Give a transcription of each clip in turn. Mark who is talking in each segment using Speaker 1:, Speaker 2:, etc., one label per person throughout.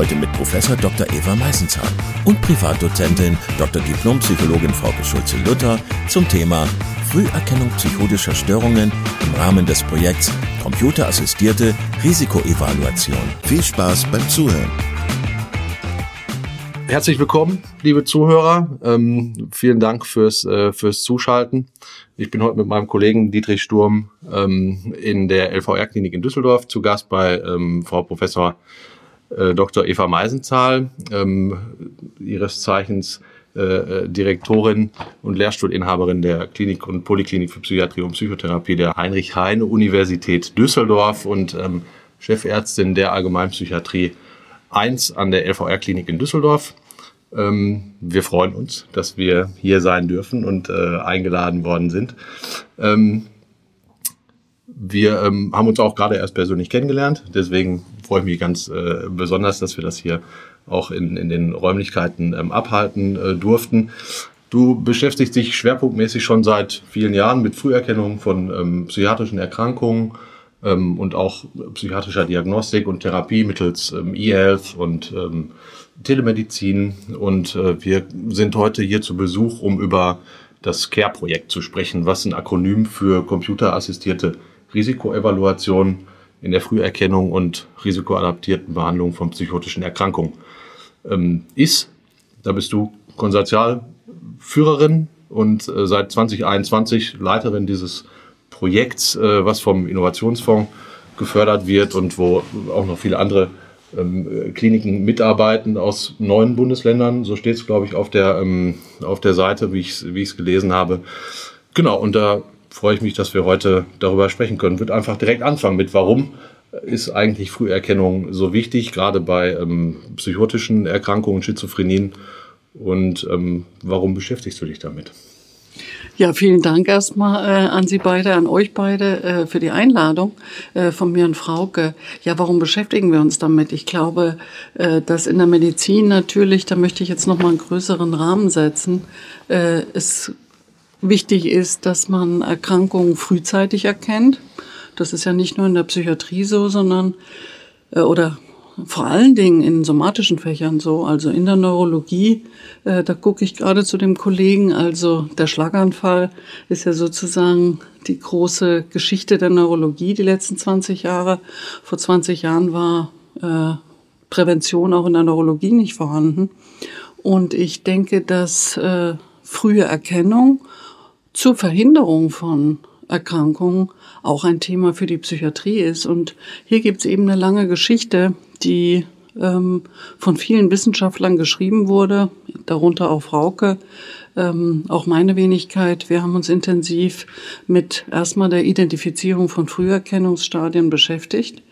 Speaker 1: Heute mit Professor Dr. Eva Meisenzahl und Privatdozentin Dr. Diplompsychologin Frauke Schulze-Luther zum Thema Früherkennung psychotischer Störungen im Rahmen des Projekts Computerassistierte Risikoevaluation. Viel Spaß beim Zuhören.
Speaker 2: Herzlich willkommen, liebe Zuhörer. Ähm, vielen Dank fürs, äh, fürs Zuschalten. Ich bin heute mit meinem Kollegen Dietrich Sturm ähm, in der LVR-Klinik in Düsseldorf zu Gast bei ähm, Frau Professor äh, Dr. Eva Meisenzahl, ähm, ihres Zeichens äh, äh, Direktorin und Lehrstuhlinhaberin der Klinik und Poliklinik für Psychiatrie und Psychotherapie der Heinrich-Heine-Universität Düsseldorf und ähm, Chefärztin der Allgemeinpsychiatrie 1 an der LVR-Klinik in Düsseldorf. Ähm, wir freuen uns, dass wir hier sein dürfen und äh, eingeladen worden sind. Ähm, wir ähm, haben uns auch gerade erst persönlich kennengelernt, deswegen freue ich mich ganz äh, besonders, dass wir das hier auch in, in den Räumlichkeiten ähm, abhalten äh, durften. Du beschäftigst dich schwerpunktmäßig schon seit vielen Jahren mit Früherkennung von ähm, psychiatrischen Erkrankungen ähm, und auch psychiatrischer Diagnostik und Therapie mittels ähm, E-Health und ähm, Telemedizin. Und äh, wir sind heute hier zu Besuch, um über das CARE-Projekt zu sprechen, was ein Akronym für computerassistierte Risikoevaluation in der Früherkennung und risikoadaptierten Behandlung von psychotischen Erkrankungen ähm, ist. Da bist du Konsortialführerin und äh, seit 2021 Leiterin dieses Projekts, äh, was vom Innovationsfonds gefördert wird und wo auch noch viele andere ähm, Kliniken mitarbeiten aus neuen Bundesländern. So steht es, glaube ich, auf der, ähm, auf der Seite, wie ich es wie gelesen habe. Genau, und da freue ich mich, dass wir heute darüber sprechen können. Wird einfach direkt anfangen mit, warum ist eigentlich Früherkennung so wichtig, gerade bei ähm, psychotischen Erkrankungen, Schizophrenien. Und ähm, warum beschäftigst du dich damit?
Speaker 3: Ja, vielen Dank erstmal äh, an Sie beide, an euch beide äh, für die Einladung äh, von mir und Frauke. Ja, warum beschäftigen wir uns damit? Ich glaube, äh, dass in der Medizin natürlich, da möchte ich jetzt noch mal einen größeren Rahmen setzen, äh, es wichtig ist, dass man Erkrankungen frühzeitig erkennt. Das ist ja nicht nur in der Psychiatrie so, sondern äh, oder vor allen Dingen in somatischen Fächern so, also in der Neurologie, äh, da gucke ich gerade zu dem Kollegen, also der Schlaganfall ist ja sozusagen die große Geschichte der Neurologie die letzten 20 Jahre. Vor 20 Jahren war äh, Prävention auch in der Neurologie nicht vorhanden. Und ich denke, dass äh, frühe Erkennung zur Verhinderung von Erkrankungen auch ein Thema für die Psychiatrie ist. Und hier gibt es eben eine lange Geschichte, die ähm, von vielen Wissenschaftlern geschrieben wurde, darunter auch Frauke, ähm, auch meine Wenigkeit. Wir haben uns intensiv mit erstmal der Identifizierung von Früherkennungsstadien beschäftigt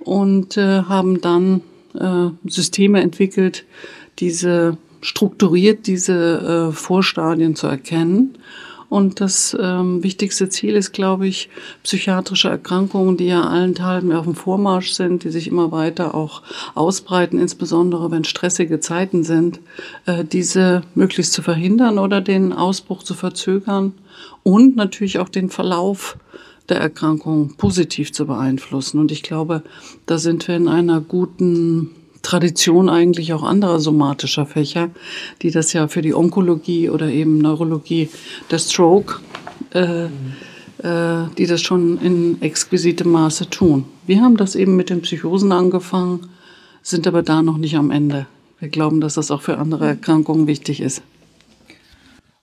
Speaker 3: und äh, haben dann äh, Systeme entwickelt, diese strukturiert diese äh, Vorstadien zu erkennen und das ähm, wichtigste Ziel ist, glaube ich, psychiatrische Erkrankungen, die ja allenthalben auf dem Vormarsch sind, die sich immer weiter auch ausbreiten, insbesondere wenn stressige Zeiten sind, äh, diese möglichst zu verhindern oder den Ausbruch zu verzögern und natürlich auch den Verlauf der Erkrankung positiv zu beeinflussen. Und ich glaube, da sind wir in einer guten Tradition eigentlich auch anderer somatischer Fächer, die das ja für die Onkologie oder eben Neurologie, der Stroke, äh, äh, die das schon in exquisitem Maße tun. Wir haben das eben mit den Psychosen angefangen, sind aber da noch nicht am Ende. Wir glauben, dass das auch für andere Erkrankungen wichtig ist.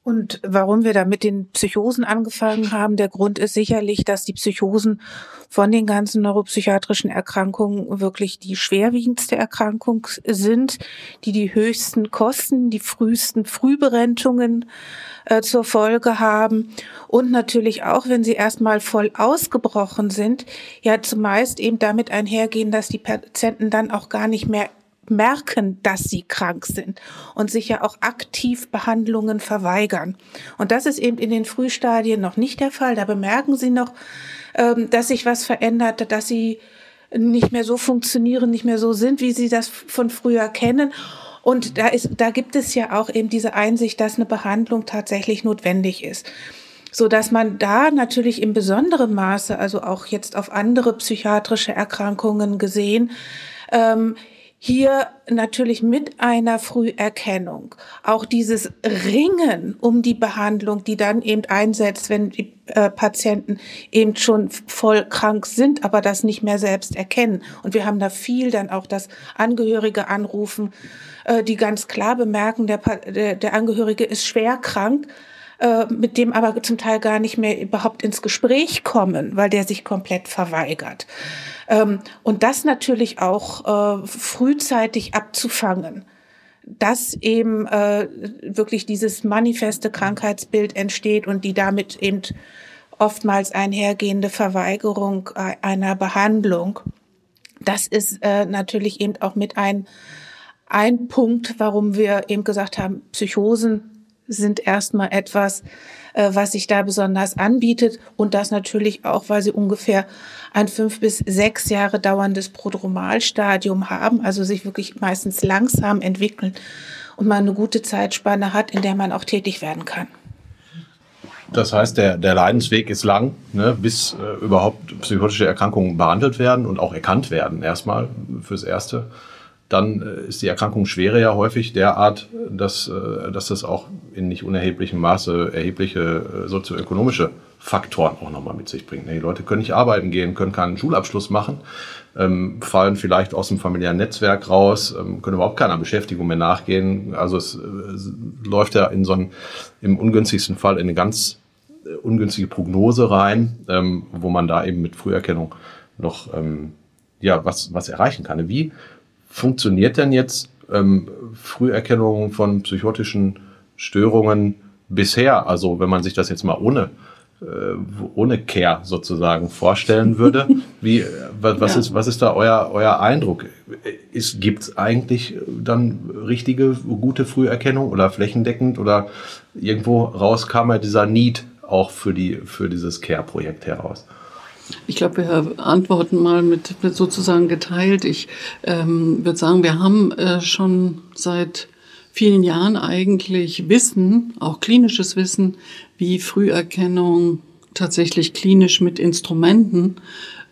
Speaker 4: Und warum wir da mit den Psychosen angefangen haben, der Grund ist sicherlich, dass die Psychosen von den ganzen neuropsychiatrischen Erkrankungen wirklich die schwerwiegendste Erkrankung sind, die die höchsten Kosten, die frühesten Frühberentungen äh, zur Folge haben. Und natürlich auch, wenn sie erstmal voll ausgebrochen sind, ja zumeist eben damit einhergehen, dass die Patienten dann auch gar nicht mehr merken, dass sie krank sind und sich ja auch aktiv Behandlungen verweigern. Und das ist eben in den Frühstadien noch nicht der Fall. Da bemerken sie noch, ähm, dass sich was verändert, dass sie nicht mehr so funktionieren, nicht mehr so sind, wie sie das von früher kennen. Und da ist, da gibt es ja auch eben diese Einsicht, dass eine Behandlung tatsächlich notwendig ist so dass man da natürlich in besonderem Maße, also auch jetzt auf andere psychiatrische Erkrankungen gesehen, ähm, hier natürlich mit einer Früherkennung auch dieses Ringen um die Behandlung, die dann eben einsetzt, wenn die äh, Patienten eben schon voll krank sind, aber das nicht mehr selbst erkennen. Und wir haben da viel dann auch das Angehörige anrufen, äh, die ganz klar bemerken, der, der, der Angehörige ist schwer krank, äh, mit dem aber zum Teil gar nicht mehr überhaupt ins Gespräch kommen, weil der sich komplett verweigert. Ähm, und das natürlich auch äh, frühzeitig abzufangen dass eben äh, wirklich dieses manifeste Krankheitsbild entsteht und die damit eben oftmals einhergehende Verweigerung äh, einer Behandlung. Das ist äh, natürlich eben auch mit ein, ein Punkt, warum wir eben gesagt haben, Psychosen sind erstmal etwas, äh, was sich da besonders anbietet und das natürlich auch, weil sie ungefähr ein fünf bis sechs Jahre dauerndes Prodromalstadium haben, also sich wirklich meistens langsam entwickeln und man eine gute Zeitspanne hat, in der man auch tätig werden kann.
Speaker 2: Das heißt, der, der Leidensweg ist lang, ne, bis äh, überhaupt psychotische Erkrankungen behandelt werden und auch erkannt werden, erstmal fürs Erste dann äh, ist die Erkrankung schwere ja häufig derart, dass, äh, dass das auch in nicht unerheblichem Maße erhebliche äh, sozioökonomische Faktoren auch nochmal mit sich bringt. Die Leute können nicht arbeiten gehen, können keinen Schulabschluss machen, ähm, fallen vielleicht aus dem familiären Netzwerk raus, ähm, können überhaupt keiner Beschäftigung mehr nachgehen. Also es, läuft ja in so einen, im ungünstigsten Fall in eine ganz ungünstige Prognose rein, ähm, wo man da eben mit Früherkennung noch ja was was erreichen kann. Wie funktioniert denn jetzt ähm, Früherkennung von psychotischen Störungen bisher? Also wenn man sich das jetzt mal ohne äh, ohne Care sozusagen vorstellen würde. Wie, was, ja. ist, was ist da euer, euer Eindruck? Gibt es eigentlich dann richtige, gute Früherkennung oder flächendeckend oder irgendwo raus kam ja dieser Need auch für, die, für dieses Care-Projekt heraus?
Speaker 3: Ich glaube, wir antworten mal mit, mit sozusagen geteilt. Ich ähm, würde sagen, wir haben äh, schon seit vielen Jahren eigentlich Wissen, auch klinisches Wissen, wie Früherkennung tatsächlich klinisch mit Instrumenten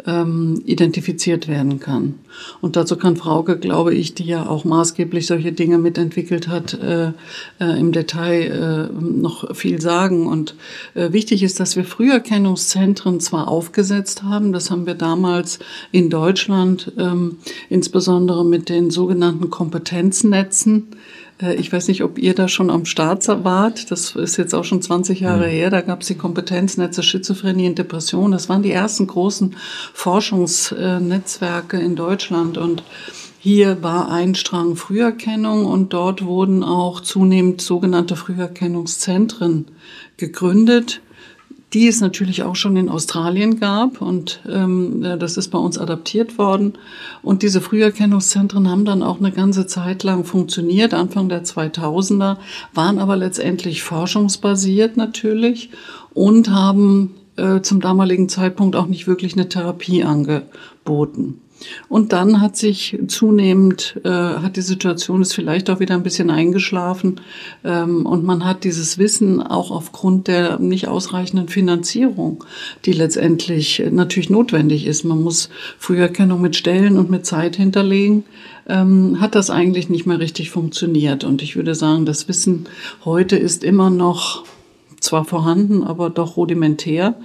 Speaker 3: ähm, identifiziert werden kann. Und dazu kann Frauke, glaube ich, die ja auch maßgeblich solche Dinge mitentwickelt hat, äh, äh, im Detail äh, noch viel sagen. Und äh, wichtig ist, dass wir Früherkennungszentren zwar aufgesetzt haben, das haben wir damals in Deutschland, ähm, insbesondere mit den sogenannten Kompetenznetzen, ich weiß nicht, ob ihr da schon am Start wart. Das ist jetzt auch schon 20 Jahre mhm. her. Da gab es die Kompetenznetze Schizophrenie und Depression. Das waren die ersten großen Forschungsnetzwerke in Deutschland. Und hier war ein Strang Früherkennung und dort wurden auch zunehmend sogenannte Früherkennungszentren gegründet die es natürlich auch schon in Australien gab und ähm, das ist bei uns adaptiert worden. Und diese Früherkennungszentren haben dann auch eine ganze Zeit lang funktioniert, Anfang der 2000er, waren aber letztendlich forschungsbasiert natürlich und haben äh, zum damaligen Zeitpunkt auch nicht wirklich eine Therapie angeboten. Und dann hat sich zunehmend, äh, hat die Situation ist vielleicht auch wieder ein bisschen eingeschlafen ähm, und man hat dieses Wissen auch aufgrund der nicht ausreichenden Finanzierung, die letztendlich natürlich notwendig ist. Man muss Früherkennung mit Stellen und mit Zeit hinterlegen, ähm, hat das eigentlich nicht mehr richtig funktioniert. Und ich würde sagen, das Wissen heute ist immer noch zwar vorhanden, aber doch rudimentär.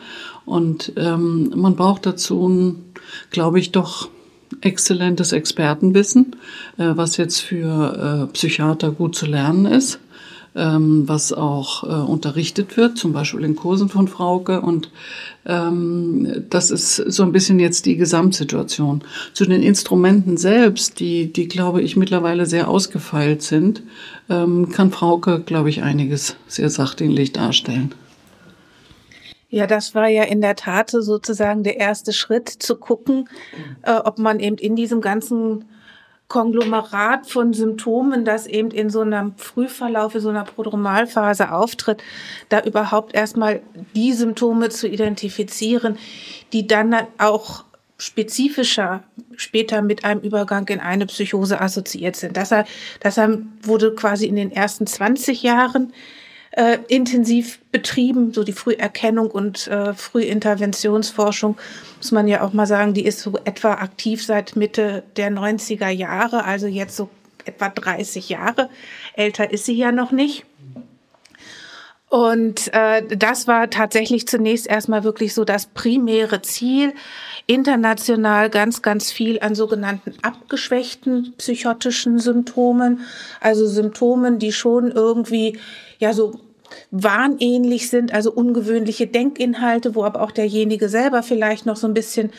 Speaker 3: Und ähm, man braucht dazu, glaube ich, doch exzellentes Expertenwissen, äh, was jetzt für äh, Psychiater gut zu lernen ist, ähm, was auch äh, unterrichtet wird, zum Beispiel in Kursen von Frauke. Und ähm, das ist so ein bisschen jetzt die Gesamtsituation. Zu den Instrumenten selbst, die, die glaube ich mittlerweile sehr ausgefeilt sind, ähm, kann Frauke, glaube ich, einiges sehr sachdienlich darstellen.
Speaker 4: Ja, das war ja in der Tat sozusagen der erste Schritt zu gucken, äh, ob man eben in diesem ganzen Konglomerat von Symptomen, das eben in so einem Frühverlauf, in so einer Prodromalphase auftritt, da überhaupt erstmal die Symptome zu identifizieren, die dann auch spezifischer später mit einem Übergang in eine Psychose assoziiert sind. Deshalb, deshalb wurde quasi in den ersten 20 Jahren äh, intensiv betrieben, so die Früherkennung und äh, Frühinterventionsforschung, muss man ja auch mal sagen, die ist so etwa aktiv seit Mitte der 90er Jahre, also jetzt so etwa 30 Jahre. Älter ist sie ja noch nicht. Und äh, das war tatsächlich zunächst erstmal wirklich so das primäre Ziel, international ganz, ganz viel an sogenannten abgeschwächten psychotischen Symptomen, also Symptomen, die schon irgendwie ja so wahnähnlich sind, also ungewöhnliche Denkinhalte, wo aber auch derjenige selber vielleicht noch so ein bisschen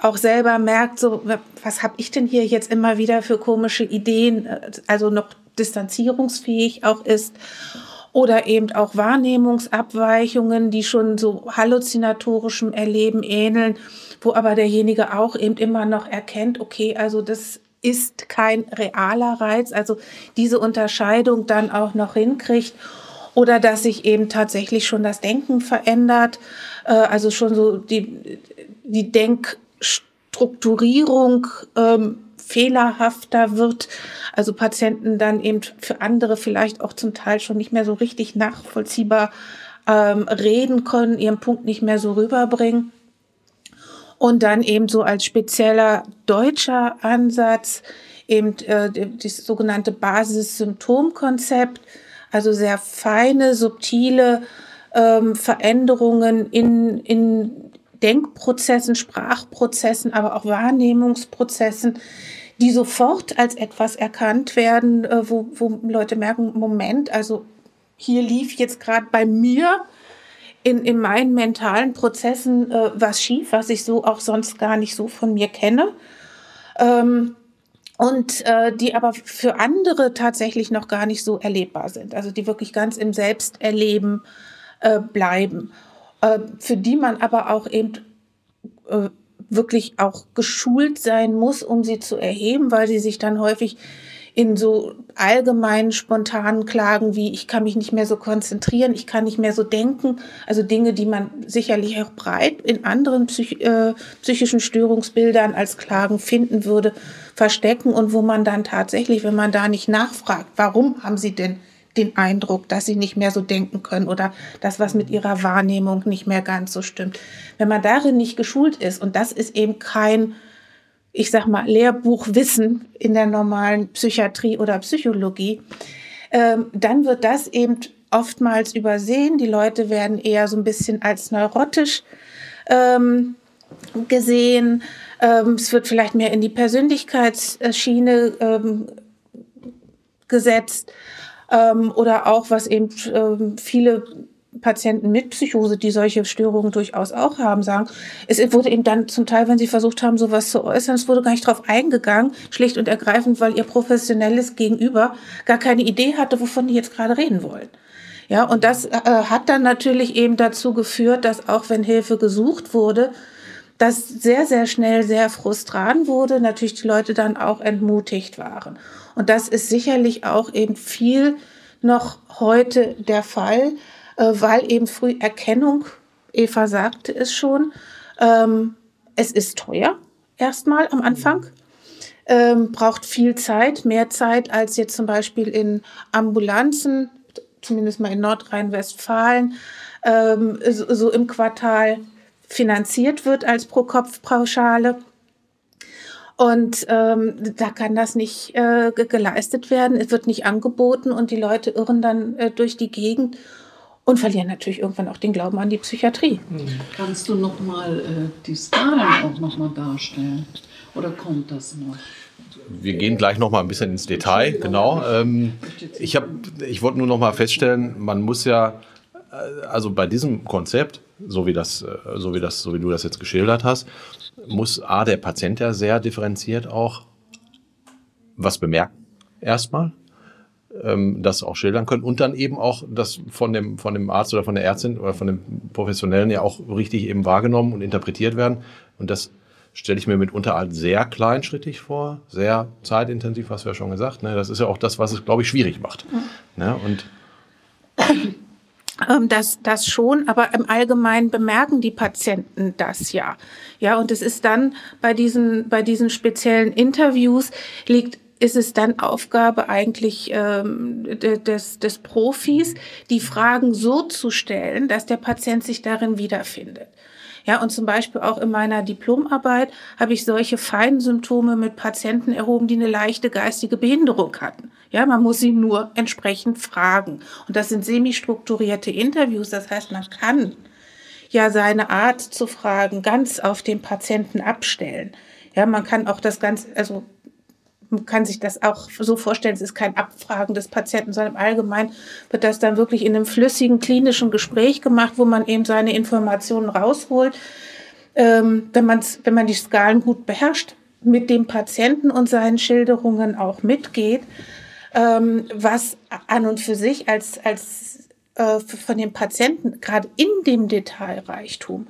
Speaker 4: auch selber merkt, so was habe ich denn hier jetzt immer wieder für komische Ideen, also noch distanzierungsfähig auch ist. Oder eben auch Wahrnehmungsabweichungen, die schon so halluzinatorischem Erleben ähneln, wo aber derjenige auch eben immer noch erkennt, okay, also das ist kein realer Reiz, also diese Unterscheidung dann auch noch hinkriegt oder dass sich eben tatsächlich schon das Denken verändert, äh, also schon so die, die Denkstrukturierung ähm, fehlerhafter wird, also Patienten dann eben für andere vielleicht auch zum Teil schon nicht mehr so richtig nachvollziehbar ähm, reden können, ihren Punkt nicht mehr so rüberbringen. Und dann eben so als spezieller deutscher Ansatz eben äh, das sogenannte Basis-Symptom-Konzept, also sehr feine, subtile ähm, Veränderungen in, in Denkprozessen, Sprachprozessen, aber auch Wahrnehmungsprozessen, die sofort als etwas erkannt werden, äh, wo, wo Leute merken, Moment, also hier lief jetzt gerade bei mir in, in meinen mentalen Prozessen äh, was schief, was ich so auch sonst gar nicht so von mir kenne. Ähm, und äh, die aber für andere tatsächlich noch gar nicht so erlebbar sind, also die wirklich ganz im Selbsterleben äh, bleiben, äh, für die man aber auch eben äh, wirklich auch geschult sein muss, um sie zu erheben, weil sie sich dann häufig in so allgemeinen spontanen Klagen wie ich kann mich nicht mehr so konzentrieren, ich kann nicht mehr so denken, also Dinge, die man sicherlich auch breit in anderen Psych äh, psychischen Störungsbildern als Klagen finden würde, verstecken und wo man dann tatsächlich, wenn man da nicht nachfragt, warum haben sie denn den Eindruck, dass sie nicht mehr so denken können oder das, was mit ihrer Wahrnehmung nicht mehr ganz so stimmt. Wenn man darin nicht geschult ist, und das ist eben kein, ich sag mal, Lehrbuchwissen in der normalen Psychiatrie oder Psychologie, ähm, dann wird das eben oftmals übersehen. Die Leute werden eher so ein bisschen als neurotisch ähm, gesehen. Ähm, es wird vielleicht mehr in die Persönlichkeitsschiene ähm, gesetzt ähm, oder auch, was eben ähm, viele Patienten mit Psychose, die solche Störungen durchaus auch haben, sagen, es wurde eben dann zum Teil, wenn sie versucht haben, sowas zu äußern, es wurde gar nicht drauf eingegangen, schlicht und ergreifend, weil ihr professionelles Gegenüber gar keine Idee hatte, wovon die jetzt gerade reden wollen. Ja, und das äh, hat dann natürlich eben dazu geführt, dass auch wenn Hilfe gesucht wurde, das sehr, sehr schnell sehr frustrant wurde, natürlich die Leute dann auch entmutigt waren. Und das ist sicherlich auch eben viel noch heute der Fall, weil eben Früherkennung, Eva sagte es schon, ähm, es ist teuer erstmal am Anfang. Ähm, braucht viel Zeit, mehr Zeit als jetzt zum Beispiel in Ambulanzen, zumindest mal in Nordrhein-Westfalen, ähm, so, so im Quartal finanziert wird als Pro-Kopf-Pauschale. Und ähm, da kann das nicht äh, geleistet werden. Es wird nicht angeboten und die Leute irren dann äh, durch die Gegend und verlieren natürlich irgendwann auch den Glauben an die Psychiatrie.
Speaker 3: Kannst du noch mal äh, die Skalen auch noch mal darstellen? Oder kommt das noch?
Speaker 2: Wir gehen gleich noch mal ein bisschen ins Detail. Genau. Ähm, ich habe, ich wollte nur noch mal feststellen, man muss ja, äh, also bei diesem Konzept, so wie das, äh, so wie das, so wie du das jetzt geschildert hast, muss A, der Patient ja sehr differenziert auch was bemerken, erstmal, ähm, das auch schildern können und dann eben auch das von dem, von dem Arzt oder von der Ärztin oder von dem Professionellen ja auch richtig eben wahrgenommen und interpretiert werden. Und das stelle ich mir mitunter als sehr kleinschrittig vor, sehr zeitintensiv, was wir ja schon gesagt. Ne? Das ist ja auch das, was es, glaube ich, schwierig macht. Mhm. Ne? Und
Speaker 4: ähm, das, das schon, aber im Allgemeinen bemerken die Patienten das ja. Ja, und es ist dann bei diesen, bei diesen speziellen Interviews liegt ist es dann Aufgabe eigentlich ähm, des, des Profis, die Fragen so zu stellen, dass der Patient sich darin wiederfindet. Ja, und zum Beispiel auch in meiner Diplomarbeit habe ich solche feinen Symptome mit Patienten erhoben, die eine leichte geistige Behinderung hatten. Ja, man muss sie nur entsprechend fragen. Und das sind semi-strukturierte Interviews. Das heißt, man kann ja seine Art zu fragen ganz auf den Patienten abstellen. Ja, man kann auch das ganz, also man kann sich das auch so vorstellen, es ist kein Abfragen des Patienten, sondern allgemein wird das dann wirklich in einem flüssigen klinischen Gespräch gemacht, wo man eben seine Informationen rausholt. Ähm, wenn, man's, wenn man die Skalen gut beherrscht, mit dem Patienten und seinen Schilderungen auch mitgeht, ähm, was an und für sich als, als äh, von den Patienten gerade in dem Detailreichtum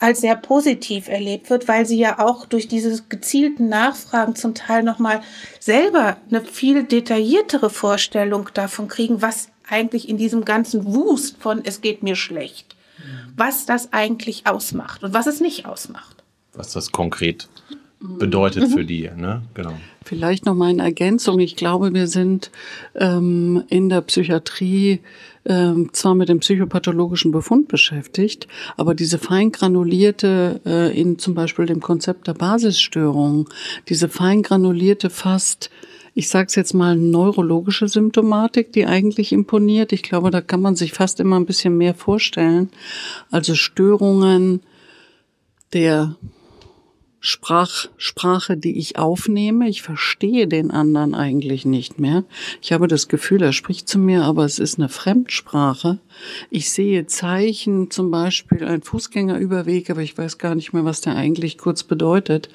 Speaker 4: als sehr positiv erlebt wird, weil sie ja auch durch diese gezielten Nachfragen zum Teil nochmal selber eine viel detailliertere Vorstellung davon kriegen, was eigentlich in diesem ganzen Wust von es geht mir schlecht, was das eigentlich ausmacht und was es nicht ausmacht.
Speaker 2: Was das konkret bedeutet mhm. für die, ne? Genau.
Speaker 3: Vielleicht noch mal eine Ergänzung. Ich glaube, wir sind ähm, in der Psychiatrie ähm, zwar mit dem psychopathologischen Befund beschäftigt, aber diese feingranulierte, äh, in zum Beispiel dem Konzept der Basisstörung, diese feingranulierte fast ich sage es jetzt mal, neurologische Symptomatik, die eigentlich imponiert. Ich glaube, da kann man sich fast immer ein bisschen mehr vorstellen. Also Störungen der Sprach, Sprache, die ich aufnehme. Ich verstehe den anderen eigentlich nicht mehr. Ich habe das Gefühl, er spricht zu mir, aber es ist eine Fremdsprache. Ich sehe Zeichen, zum Beispiel ein Fußgängerüberweg, aber ich weiß gar nicht mehr, was der eigentlich kurz bedeutet.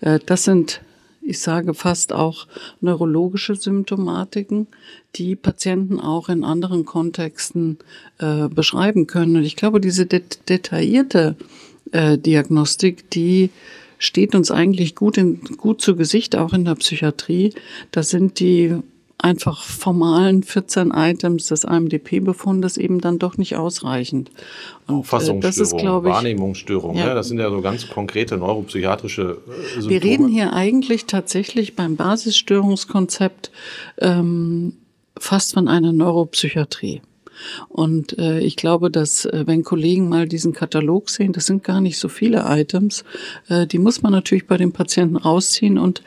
Speaker 3: Äh, das sind, ich sage fast auch neurologische Symptomatiken, die Patienten auch in anderen Kontexten äh, beschreiben können. Und ich glaube, diese det detaillierte äh, Diagnostik, die steht uns eigentlich gut, in, gut zu Gesicht, auch in der Psychiatrie. Das sind die einfach formalen 14 Items des AMDP-Befundes eben dann doch nicht ausreichend.
Speaker 2: Und Auffassungsstörung, äh, Wahrnehmungsstörung, ja. ja. das sind ja so ganz konkrete neuropsychiatrische äh, Symptome.
Speaker 3: Wir reden hier eigentlich tatsächlich beim Basisstörungskonzept ähm, fast von einer Neuropsychiatrie. Und äh, ich glaube, dass äh, wenn Kollegen mal diesen Katalog sehen, das sind gar nicht so viele Items, äh, die muss man natürlich bei den Patienten rausziehen. Und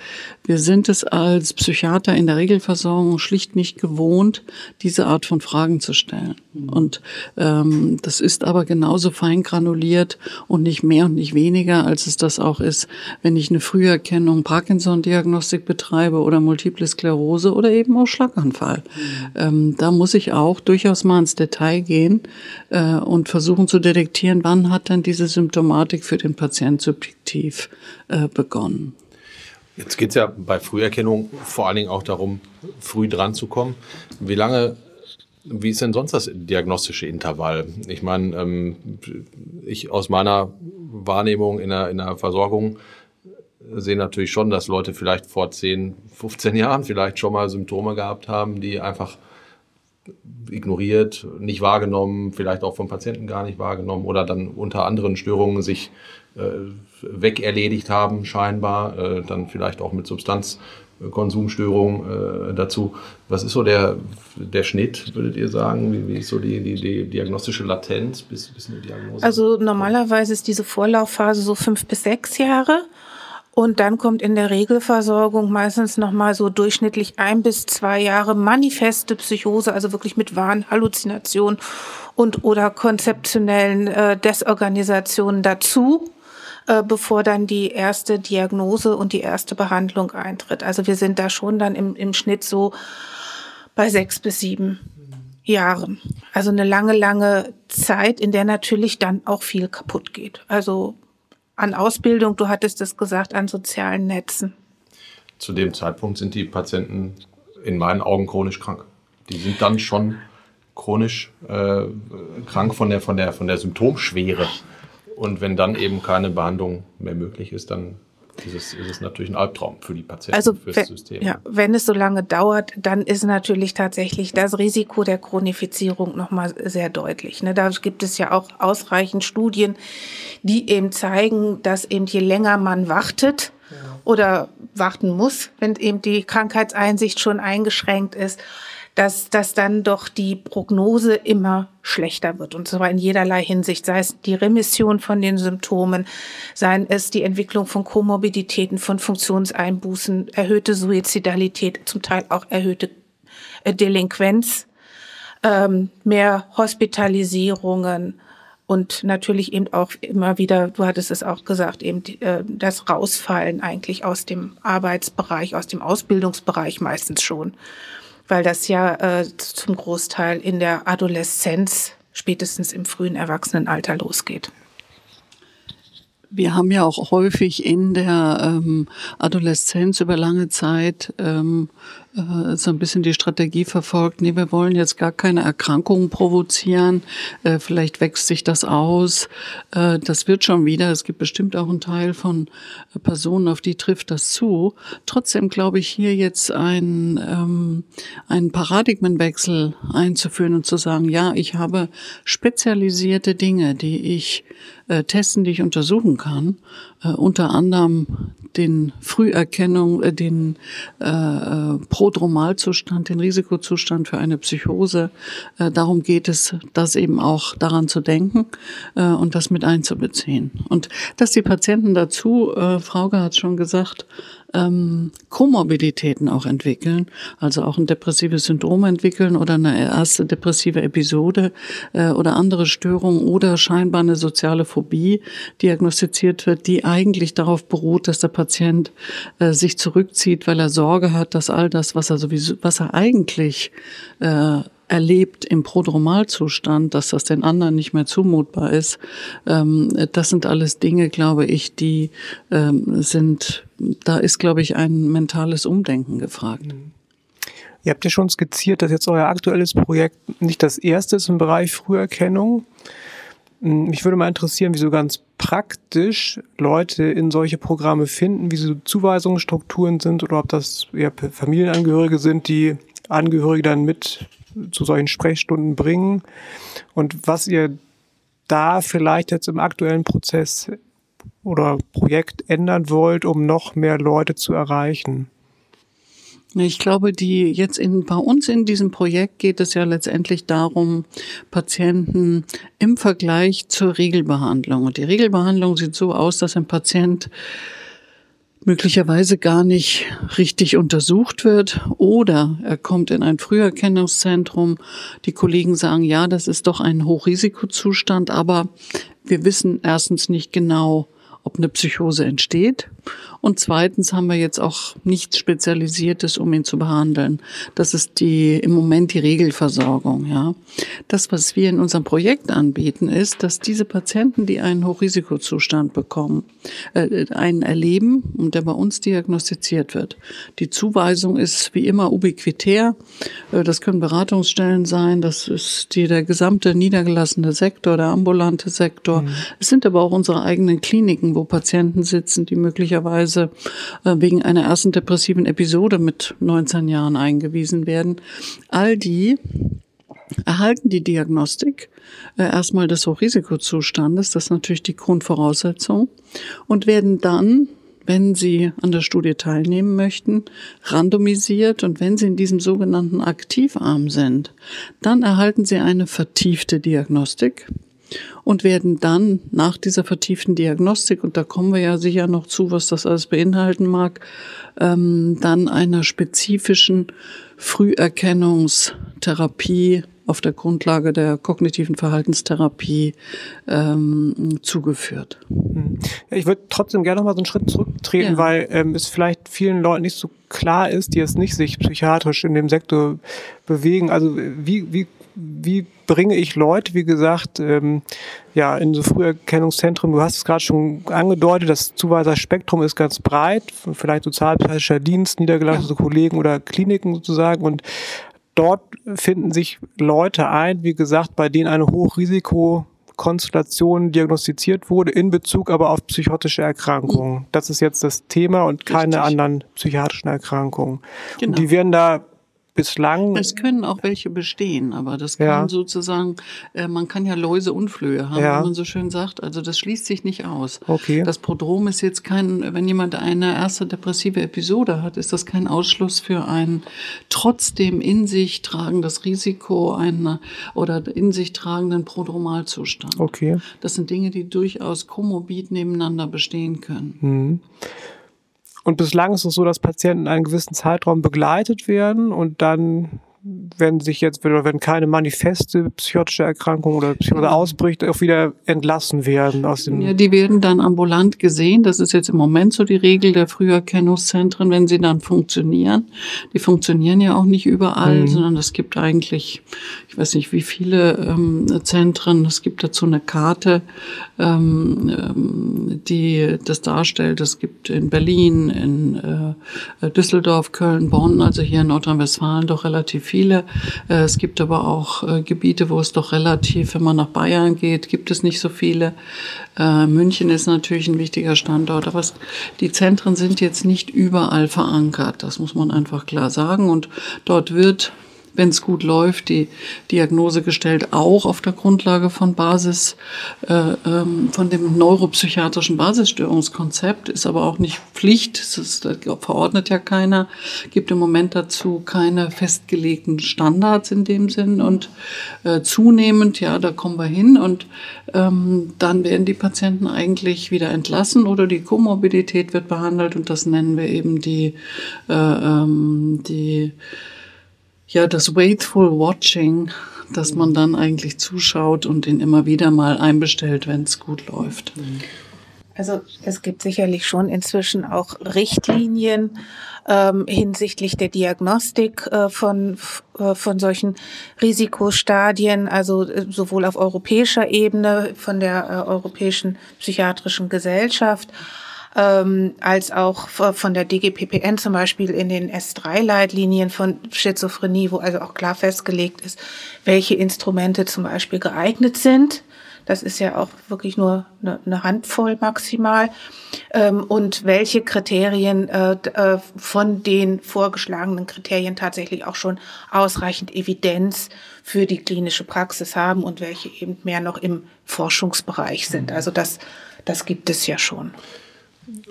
Speaker 3: wir sind es als Psychiater in der Regelversorgung schlicht nicht gewohnt, diese Art von Fragen zu stellen. Mhm. Und ähm, das ist aber genauso fein granuliert und nicht mehr und nicht weniger, als es das auch ist, wenn ich eine Früherkennung Parkinson-Diagnostik betreibe oder Multiple Sklerose oder eben auch Schlaganfall. Mhm. Ähm, da muss ich auch durchaus mal ins Detail gehen äh, und versuchen zu detektieren, wann hat denn diese Symptomatik für den Patienten subjektiv äh, begonnen.
Speaker 2: Jetzt geht es ja bei Früherkennung vor allen Dingen auch darum, früh dran zu kommen. Wie lange, wie ist denn sonst das diagnostische Intervall? Ich meine, ähm, ich aus meiner Wahrnehmung in der, in der Versorgung sehe natürlich schon, dass Leute vielleicht vor 10, 15 Jahren vielleicht schon mal Symptome gehabt haben, die einfach ignoriert, nicht wahrgenommen, vielleicht auch vom Patienten gar nicht wahrgenommen oder dann unter anderen Störungen sich äh, wegerledigt haben, scheinbar, äh, dann vielleicht auch mit Substanzkonsumstörungen äh, dazu. Was ist so der, der Schnitt, würdet ihr sagen? Wie, wie ist so die, die, die diagnostische Latenz bis, bis eine
Speaker 4: Diagnose? Also normalerweise ist diese Vorlaufphase so fünf bis sechs Jahre. Und dann kommt in der Regelversorgung meistens nochmal so durchschnittlich ein bis zwei Jahre manifeste Psychose, also wirklich mit Wahn, Halluzination und oder konzeptionellen äh, Desorganisationen dazu, äh, bevor dann die erste Diagnose und die erste Behandlung eintritt. Also wir sind da schon dann im, im Schnitt so bei sechs bis sieben Jahren. Also eine lange, lange Zeit, in der natürlich dann auch viel kaputt geht. Also an Ausbildung, du hattest es gesagt, an sozialen Netzen.
Speaker 2: Zu dem Zeitpunkt sind die Patienten in meinen Augen chronisch krank. Die sind dann schon chronisch äh, krank von der, von, der, von der Symptomschwere Und wenn dann eben keine Behandlung mehr möglich ist, dann ist es, ist es natürlich ein Albtraum für die Patienten,
Speaker 4: also,
Speaker 2: fürs
Speaker 4: wenn,
Speaker 2: System.
Speaker 4: Ja, wenn es so lange dauert, dann ist natürlich tatsächlich das Risiko der Chronifizierung nochmal sehr deutlich. Ne? Da gibt es ja auch ausreichend Studien, die eben zeigen, dass eben je länger man wartet ja. oder warten muss, wenn eben die Krankheitseinsicht schon eingeschränkt ist, dass, dass dann doch die Prognose immer schlechter wird. Und zwar in jederlei Hinsicht, sei es die Remission von den Symptomen, sei es die Entwicklung von Komorbiditäten, von Funktionseinbußen, erhöhte Suizidalität, zum Teil auch erhöhte äh, Delinquenz, ähm, mehr Hospitalisierungen und natürlich eben auch immer wieder, du hattest es auch gesagt, eben äh, das Rausfallen eigentlich aus dem Arbeitsbereich, aus dem Ausbildungsbereich meistens schon weil das ja äh, zum Großteil in der Adoleszenz, spätestens im frühen Erwachsenenalter losgeht.
Speaker 3: Wir haben ja auch häufig in der ähm, Adoleszenz über lange Zeit ähm, äh, so ein bisschen die Strategie verfolgt, nee, wir wollen jetzt gar keine Erkrankungen provozieren, äh, vielleicht wächst sich das aus, äh, das wird schon wieder, es gibt bestimmt auch einen Teil von äh, Personen, auf die trifft das zu. Trotzdem glaube ich, hier jetzt ein, ähm, einen Paradigmenwechsel einzuführen und zu sagen, ja, ich habe spezialisierte Dinge, die ich äh, testen, die ich untersuchen kann, äh, unter anderem den Früherkennung, den äh, Prodromalzustand, den Risikozustand für eine Psychose. Äh, darum geht es, das eben auch daran zu denken äh, und das mit einzubeziehen. Und dass die Patienten dazu, äh, Frauke hat schon gesagt, ähm, Komorbiditäten auch entwickeln, also auch ein depressives Syndrom entwickeln oder eine erste depressive Episode äh, oder andere Störungen oder scheinbar eine soziale Phobie diagnostiziert wird, die eigentlich darauf beruht, dass der Patient äh, sich zurückzieht, weil er Sorge hat, dass all das, was er sowieso, was er eigentlich äh, erlebt im Prodromalzustand, dass das den anderen nicht mehr zumutbar ist. Ähm, das sind alles Dinge, glaube ich, die ähm, sind, da ist, glaube ich, ein mentales Umdenken gefragt. Mhm.
Speaker 5: Ihr habt ja schon skizziert, dass jetzt euer aktuelles Projekt nicht das erste ist im Bereich Früherkennung. Hm, mich würde mal interessieren, wie so ganz praktisch Leute in solche Programme finden, wie so Zuweisungsstrukturen sind oder ob das eher Familienangehörige sind, die Angehörige dann mit zu solchen Sprechstunden bringen und was ihr da vielleicht jetzt im aktuellen Prozess oder Projekt ändern wollt, um noch mehr Leute zu erreichen.
Speaker 3: Ich glaube, die jetzt in, bei uns in diesem Projekt geht es ja letztendlich darum, Patienten im Vergleich zur Regelbehandlung. Und die Regelbehandlung sieht so aus, dass ein Patient möglicherweise gar nicht richtig untersucht wird oder er kommt in ein Früherkennungszentrum. Die Kollegen sagen, ja, das ist doch ein Hochrisikozustand, aber wir wissen erstens nicht genau, ob eine Psychose entsteht. Und zweitens haben wir jetzt auch nichts Spezialisiertes, um ihn zu behandeln. Das ist die, im Moment die Regelversorgung, ja. Das, was wir in unserem Projekt anbieten, ist, dass diese Patienten, die einen Hochrisikozustand bekommen, äh, einen erleben und der bei uns diagnostiziert wird. Die Zuweisung ist wie immer ubiquitär. Äh, das können Beratungsstellen sein. Das ist die, der gesamte niedergelassene Sektor, der ambulante Sektor. Mhm. Es sind aber auch unsere eigenen Kliniken, wo Patienten sitzen, die möglicherweise äh, wegen einer ersten depressiven Episode mit 19 Jahren eingewiesen werden. All die erhalten die Diagnostik äh, erstmal des Hochrisikozustandes, das ist natürlich die Grundvoraussetzung, und werden dann wenn Sie an der Studie teilnehmen möchten, randomisiert und wenn Sie in diesem sogenannten Aktivarm sind, dann erhalten Sie eine vertiefte Diagnostik und werden dann nach dieser vertieften Diagnostik, und da kommen wir ja sicher noch zu, was das alles beinhalten mag, ähm, dann einer spezifischen Früherkennungstherapie auf der Grundlage der kognitiven Verhaltenstherapie ähm, zugeführt.
Speaker 5: Ja, ich würde trotzdem gerne noch mal so einen Schritt zurücktreten, ja. weil ähm, es vielleicht vielen Leuten nicht so klar ist, die es nicht sich psychiatrisch in dem Sektor bewegen. Also wie, wie wie bringe ich Leute, wie gesagt, ähm, ja, in so Früherkennungszentren, du hast es gerade schon angedeutet, das Zuweiserspektrum ist ganz breit, vielleicht sozialpsychischer Dienst, niedergelassene ja. Kollegen oder Kliniken sozusagen und dort finden sich Leute ein, wie gesagt, bei denen eine Hochrisiko Konstellation diagnostiziert wurde, in Bezug aber auf psychotische Erkrankungen. Das ist jetzt das Thema und keine
Speaker 3: Richtig.
Speaker 5: anderen psychiatrischen Erkrankungen.
Speaker 3: Genau.
Speaker 5: Und die werden da bislang.
Speaker 3: Es können auch welche bestehen, aber das kann
Speaker 5: Ja.
Speaker 3: sozusagen, äh, man kann ja Läuse und Flöhe haben,
Speaker 5: Ja.
Speaker 3: wie man so schön sagt. Also das schließt sich nicht aus.
Speaker 5: Okay.
Speaker 3: Das Prodrom ist jetzt kein, wenn jemand eine erste depressive Episode hat, ist das kein Ausschluss für ein trotzdem in sich tragendes Risiko einer oder in sich tragenden Prodromalzustand.
Speaker 5: Okay.
Speaker 3: Das sind Dinge, die durchaus komorbid nebeneinander bestehen können.
Speaker 5: Und bislang ist es so, dass Patienten einen gewissen Zeitraum begleitet werden und dann, wenn sich jetzt, oder wenn keine manifeste psychotische Erkrankung oder Psychose ausbricht, auch wieder entlassen werden aus dem.
Speaker 3: Ja, die werden dann ambulant gesehen. Das ist jetzt im Moment so die Regel der Früherkennungszentren, wenn sie dann funktionieren. Die funktionieren ja auch nicht überall, sondern es gibt eigentlich, ich weiß nicht wie viele ähm, Zentren, es gibt dazu eine Karte, ähm, ähm, die das darstellt. Es gibt in Berlin, in äh, Düsseldorf, Köln, Bonn, also hier in Nordrhein-Westfalen doch relativ viele. Äh, es gibt aber auch äh, Gebiete, wo es doch relativ, wenn man nach Bayern geht, gibt es nicht so viele. Äh, München ist natürlich ein wichtiger Standort, aber es, die Zentren sind jetzt nicht überall verankert. Das muss man einfach klar sagen. Und dort wird wenn es gut läuft, die Diagnose gestellt, auch auf der Grundlage von Basis, äh, ähm, von dem neuropsychiatrischen Basisstörungskonzept, ist aber auch nicht Pflicht, es ist, das verordnet ja keiner, gibt im Moment dazu keine festgelegten Standards in dem Sinn. Und äh, zunehmend, ja, da kommen wir hin. Und ähm, dann werden die Patienten eigentlich wieder entlassen oder die Komorbidität wird behandelt. Und das nennen wir eben die, äh, ähm, die ja, das Waitful Watching, dass man dann eigentlich zuschaut und den immer wieder mal einbestellt, wenn es gut läuft.
Speaker 4: Also es gibt sicherlich schon inzwischen auch Richtlinien ähm, hinsichtlich der Diagnostik äh, von, äh, von solchen Risikostadien, also äh, sowohl auf europäischer Ebene von der äh, Europäischen Psychiatrischen Gesellschaft ähm, als auch von der DGPPN zum Beispiel in den S3-Leitlinien von Schizophrenie, wo also auch klar festgelegt ist, welche Instrumente zum Beispiel geeignet sind. Das ist ja auch wirklich nur eine, eine Handvoll maximal. Ähm, und welche Kriterien äh, äh, von den vorgeschlagenen Kriterien tatsächlich auch schon ausreichend Evidenz für die klinische Praxis haben und welche eben mehr noch im Forschungsbereich sind. Also das, das gibt es ja schon.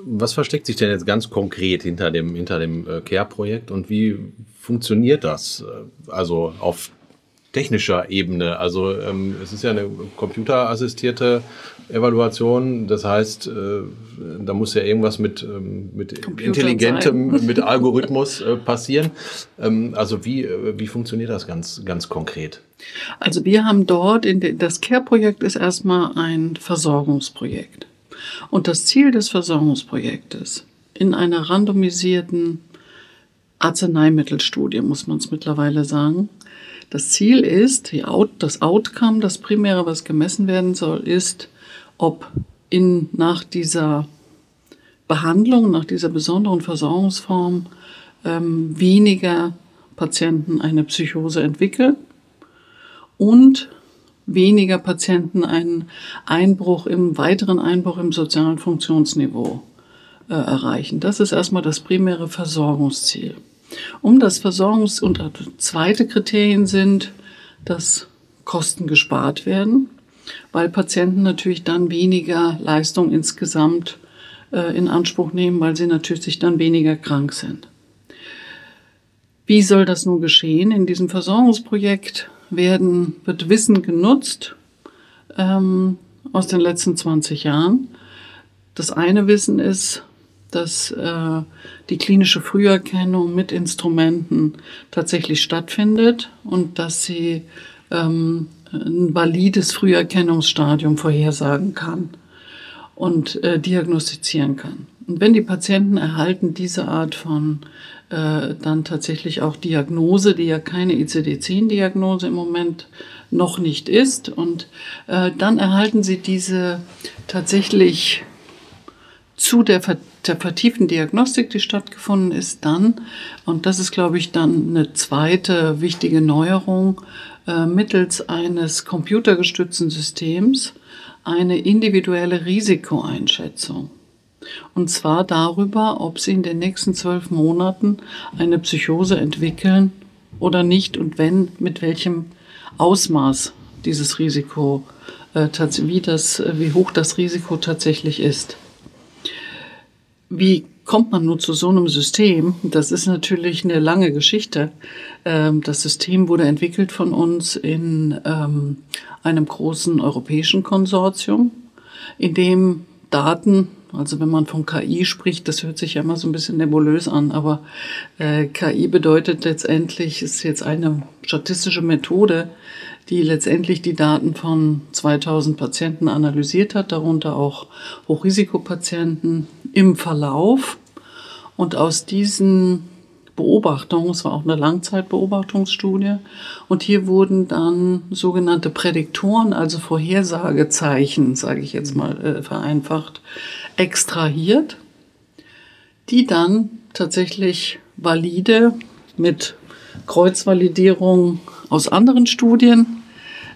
Speaker 2: Was versteckt sich denn jetzt ganz konkret hinter dem, hinter dem äh, CARE-Projekt und wie funktioniert das? Äh, Also auf technischer Ebene. Also ähm, es ist ja eine computerassistierte Evaluation. Das heißt, äh, da muss ja irgendwas mit, ähm, mit
Speaker 3: Computer
Speaker 2: intelligentem, mit Algorithmus äh, passieren. Ähm, also wie, äh, wie funktioniert das ganz, ganz konkret?
Speaker 3: Also wir haben dort, in de, das CARE-Projekt ist erstmal ein Versorgungsprojekt. Und das Ziel des Versorgungsprojektes in einer randomisierten Arzneimittelstudie, muss man es mittlerweile sagen, das Ziel ist, Out, das Outcome, das Primäre, was gemessen werden soll, ist, ob in, nach dieser Behandlung, nach dieser besonderen Versorgungsform ähm, weniger Patienten eine Psychose entwickeln und weniger Patienten einen Einbruch im weiteren Einbruch im sozialen Funktionsniveau äh, erreichen. Das ist erstmal das primäre Versorgungsziel. Um das Versorgungs- und zweite Kriterien sind, dass Kosten gespart werden, weil Patienten natürlich dann weniger Leistung insgesamt äh, in Anspruch nehmen, weil sie natürlich sich dann weniger krank sind. Wie soll das nun geschehen? In diesem Versorgungsprojekt werden, wird Wissen genutzt ähm, aus den letzten 20 Jahren. Das eine Wissen ist, dass äh, die klinische Früherkennung mit Instrumenten tatsächlich stattfindet und dass sie ähm, ein valides Früherkennungsstadium vorhersagen kann und äh, diagnostizieren kann. Und wenn die Patienten erhalten diese Art von äh, dann tatsächlich auch Diagnose, die ja keine ICD-10-Diagnose im Moment noch nicht ist, und äh, dann erhalten sie diese tatsächlich zu der der vertieften Diagnostik, die stattgefunden ist, dann, und das ist, glaube ich, dann eine zweite wichtige Neuerung, äh, mittels eines computergestützten Systems eine individuelle Risikoeinschätzung. Und zwar darüber, ob sie in den nächsten zwölf Monaten eine Psychose entwickeln oder nicht und wenn, mit welchem Ausmaß dieses Risiko, äh, wie, das, wie hoch das Risiko tatsächlich ist. Wie kommt man nun zu so einem System? Das ist natürlich eine lange Geschichte. Ähm, das System wurde entwickelt von uns in ähm, einem großen europäischen Konsortium, in dem Daten, also wenn man von KI spricht, das hört sich ja immer so ein bisschen nebulös an, aber äh, KI bedeutet letztendlich, ist jetzt eine statistische Methode, die letztendlich die Daten von 2000 Patienten analysiert hat, darunter auch Hochrisikopatienten im Verlauf. Und aus diesen Beobachtungen, es war auch eine Langzeitbeobachtungsstudie, und hier wurden dann sogenannte Prädiktoren, also Vorhersagezeichen, sage ich jetzt mal äh, vereinfacht, extrahiert, die dann tatsächlich valide mit Kreuzvalidierung aus anderen Studien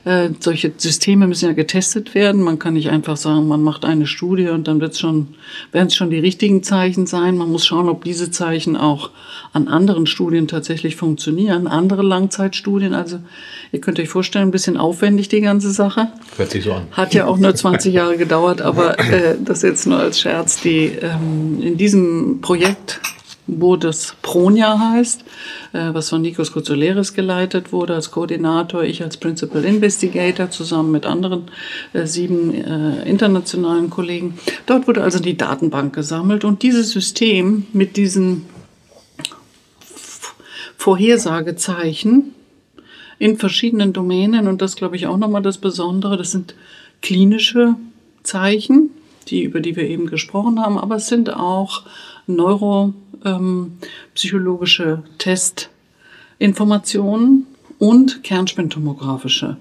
Speaker 3: äh, solche Systeme müssen ja getestet werden. Man kann nicht einfach sagen, man macht eine Studie und dann wird's schon, werden es schon die richtigen Zeichen sein. Man muss schauen, ob diese Zeichen auch an anderen Studien tatsächlich funktionieren. Andere Langzeitstudien, also ihr könnt euch vorstellen, ein bisschen aufwendig die ganze Sache.
Speaker 2: Hört sich so an.
Speaker 3: Hat ja auch nur 20 Jahre gedauert, aber äh, das jetzt nur als Scherz. Die ähm, in diesem Projekt wo das Pronia heißt, äh, was von Nikos Koutsoleris geleitet wurde als Koordinator, ich als Principal Investigator zusammen mit anderen äh, sieben äh, internationalen Kollegen. Dort wurde also die Datenbank gesammelt und dieses System mit diesen Vorhersagezeichen in verschiedenen Domänen und das glaube ich auch nochmal das Besondere, das sind klinische Zeichen, die, über die wir eben gesprochen haben, aber es sind auch neuropsychologische ähm, Testinformationen und kernspintomographische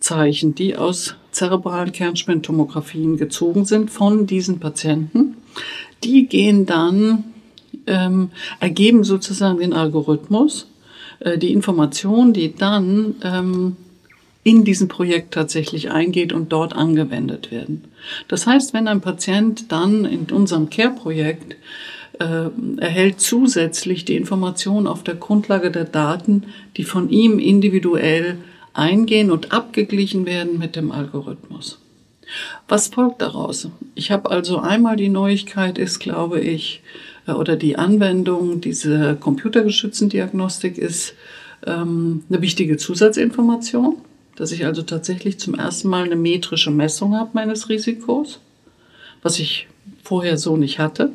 Speaker 3: Zeichen, die aus zerebralen Kernspintomographien gezogen sind von diesen Patienten. Die gehen dann, ähm, ergeben sozusagen den Algorithmus, äh, die Information, die dann ähm, in diesem Projekt tatsächlich eingeht und dort angewendet werden. Das heißt, wenn ein Patient dann in unserem Care-Projekt äh, erhält zusätzlich die Information auf der Grundlage der Daten, die von ihm individuell eingehen und abgeglichen werden mit dem Algorithmus. Was folgt daraus? Ich habe also einmal die Neuigkeit ist, glaube ich, äh, oder die Anwendung dieser computergeschützten Diagnostik ist ähm, eine wichtige Zusatzinformation dass ich also tatsächlich zum ersten Mal eine metrische Messung habe meines Risikos, was ich vorher so nicht hatte.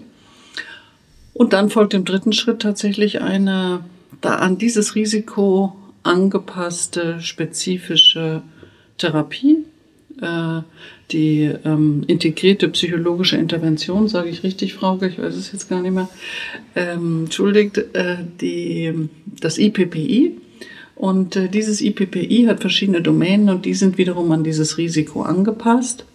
Speaker 3: Und dann folgt im dritten Schritt tatsächlich eine da an dieses Risiko angepasste spezifische Therapie, äh, die ähm, integrierte psychologische Intervention, sage ich richtig, Frauke, ich weiß es jetzt gar nicht mehr, ähm, entschuldigt, äh, die, das IPPI, und äh, dieses IPPI hat verschiedene Domänen und die sind wiederum an dieses Risiko angepasst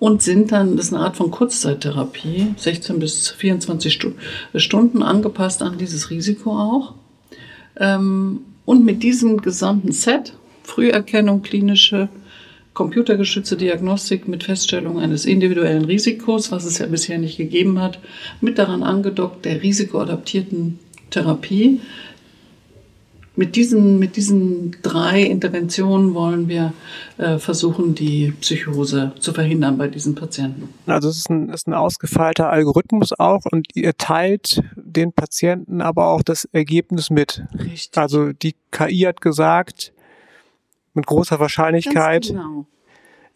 Speaker 3: und sind dann, das ist eine Art von Kurzzeittherapie, 16 bis 24 Stu Stunden angepasst an dieses Risiko auch. Ähm, und mit diesem gesamten Set, Früherkennung, klinische, computergeschützte Diagnostik mit Feststellung eines individuellen Risikos, was es ja bisher nicht gegeben hat, mit daran angedockt der risikoadaptierten Therapie, mit diesen, mit diesen drei Interventionen wollen wir äh, versuchen, die Psychose zu verhindern bei diesen Patienten.
Speaker 5: Also es ist ein, ist ein ausgefeilter Algorithmus auch und ihr teilt den Patienten aber auch das Ergebnis mit.
Speaker 3: Richtig.
Speaker 5: Also die KI hat gesagt, mit großer Wahrscheinlichkeit.
Speaker 3: Ganz genau.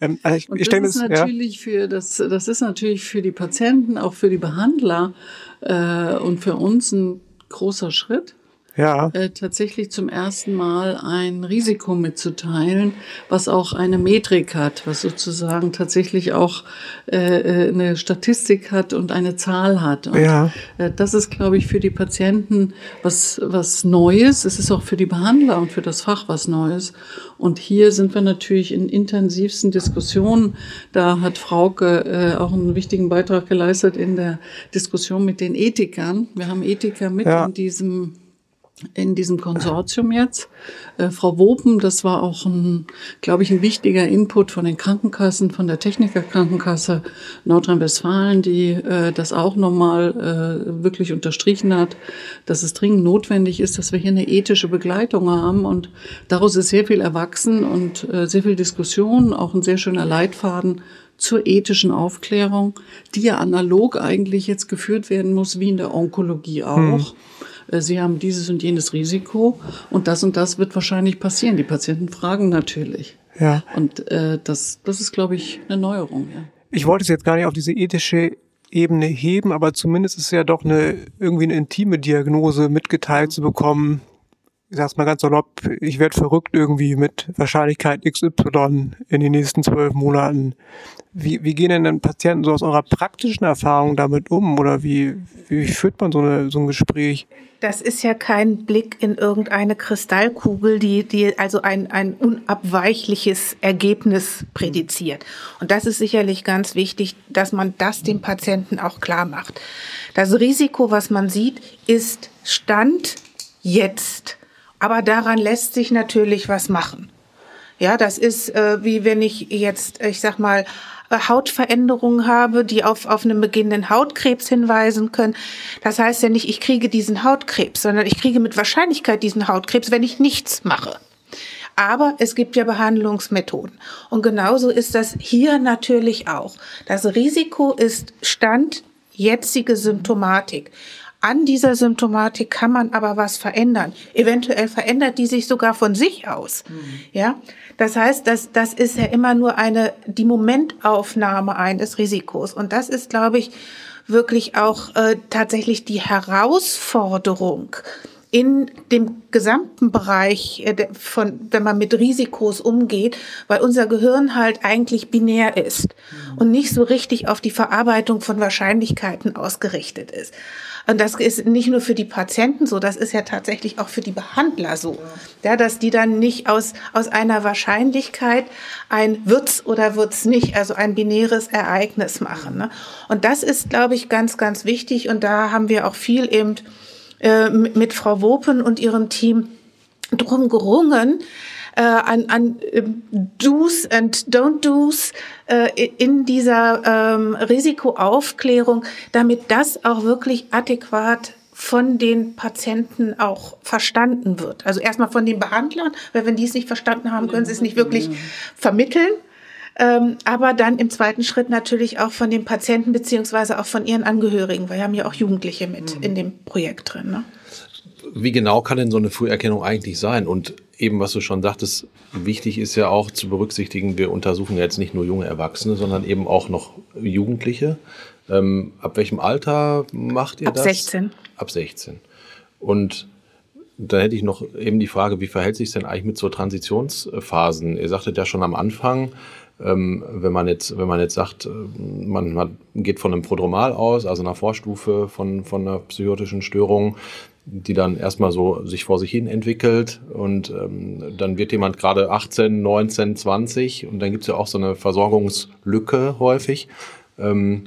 Speaker 5: Ähm, also ich,
Speaker 3: und
Speaker 5: ich
Speaker 3: das
Speaker 5: denke,
Speaker 3: ist natürlich ja. für das, das ist natürlich für die Patienten, auch für die Behandler äh, und für uns ein großer Schritt ja. äh, tatsächlich zum ersten Mal ein Risiko mitzuteilen, was auch eine Metrik hat, was sozusagen tatsächlich auch äh, äh eine Statistik hat und eine Zahl hat. Und, ja. äh, das ist, glaube ich, für die Patienten was, was Neues. Es ist auch für die Behandler und für das Fach was Neues. Und hier sind wir natürlich in intensivsten Diskussionen. Da hat Frauke äh, auch einen wichtigen Beitrag geleistet in der Diskussion mit den Ethikern. Wir haben Ethiker mit ja. in diesem in diesem Konsortium jetzt. Äh, Frau Wopen, das war auch ein, glaube ich, ein wichtiger Input von den Krankenkassen, von der Technikerkrankenkasse Nordrhein-Westfalen, die äh, das auch nochmal äh, wirklich unterstrichen hat, dass es dringend notwendig ist, dass wir hier eine ethische Begleitung haben. Und daraus ist sehr viel erwachsen und äh, sehr viel Diskussion, auch ein sehr schöner Leitfaden zur ethischen Aufklärung, die ja analog eigentlich jetzt geführt werden muss, wie in der Onkologie auch. Hm. Äh, Sie haben dieses und jenes Risiko und das und das wird wahrscheinlich passieren. Die Patienten fragen natürlich. Ja. Und äh, das, das ist, glaube ich, eine Neuerung. Ja.
Speaker 5: Ich wollte es jetzt gar nicht auf diese ethische Ebene heben, aber zumindest ist ja doch eine irgendwie eine intime Diagnose mitgeteilt zu bekommen. Ich sag's mal ganz salopp, ich werde verrückt irgendwie mit Wahrscheinlichkeit XY in den nächsten zwölf Monaten. Wie, wie gehen denn dann Patienten so aus eurer praktischen Erfahrung damit um? Oder wie, wie führt man so, eine, so ein Gespräch?
Speaker 4: Das ist ja kein Blick in irgendeine Kristallkugel, die, die also ein, ein unabweichliches Ergebnis prädiziert. Und das ist sicherlich ganz wichtig, dass man das dem Patienten auch klar macht. Das Risiko, was man sieht, ist Stand jetzt. Aber daran lässt sich natürlich was machen. Ja, das ist äh, wie wenn ich jetzt, ich sag mal, Hautveränderungen habe, die auf, auf einen beginnenden Hautkrebs hinweisen können. Das heißt ja nicht, ich kriege diesen Hautkrebs, sondern ich kriege mit Wahrscheinlichkeit diesen Hautkrebs, wenn ich nichts mache. Aber es gibt ja Behandlungsmethoden. Und genauso ist das hier natürlich auch. Das Risiko ist Stand jetzige Symptomatik. An dieser Symptomatik kann man aber was verändern. Eventuell verändert die sich sogar von sich aus. Mhm. Ja, das heißt, das, das ist ja immer nur eine, die Momentaufnahme eines Risikos. Und das ist, glaube ich, wirklich auch äh, tatsächlich die Herausforderung in dem gesamten Bereich äh, von, wenn man mit Risikos umgeht, weil unser Gehirn halt eigentlich binär ist mhm. und nicht so richtig auf die Verarbeitung von Wahrscheinlichkeiten ausgerichtet ist. Und das ist nicht nur für die Patienten so, das ist ja tatsächlich auch für die Behandler so. Ja, dass die dann nicht aus, aus einer Wahrscheinlichkeit ein wird's oder wird's nicht, also ein binäres Ereignis machen. Ne? Und das ist, glaube ich, ganz, ganz wichtig. Und da haben wir auch viel eben äh, mit Frau Wopen und ihrem Team drum gerungen, äh, an, an äh, Do's and Don't Do's äh, in dieser ähm, Risikoaufklärung, damit das auch wirklich adäquat von den Patienten auch verstanden wird. Also erstmal von den Behandlern, weil wenn die es nicht verstanden haben, können sie es nicht wirklich vermitteln. Ähm, aber dann im zweiten Schritt natürlich auch von den Patienten beziehungsweise auch von ihren Angehörigen, weil wir haben ja auch Jugendliche mit mhm. in dem Projekt drin. Ne?
Speaker 2: Wie genau kann denn so eine Früherkennung eigentlich sein? Und eben, was du schon sagtest, wichtig ist ja auch zu berücksichtigen, wir untersuchen jetzt nicht nur junge Erwachsene, sondern eben auch noch Jugendliche. Ähm, ab welchem Alter macht ihr
Speaker 4: ab
Speaker 2: das?
Speaker 4: Ab 16.
Speaker 2: Ab 16. Und da hätte ich noch eben die Frage, wie verhält sich denn eigentlich mit so Transitionsphasen? Ihr sagtet ja schon am Anfang, ähm, wenn man jetzt, wenn man jetzt sagt, äh, man, man geht von einem Prodromal aus, also einer Vorstufe von, von einer psychotischen Störung, die dann erstmal so sich vor sich hin entwickelt und ähm, dann wird jemand gerade 18, 19, 20 und dann gibt es ja auch so eine Versorgungslücke häufig. Ähm,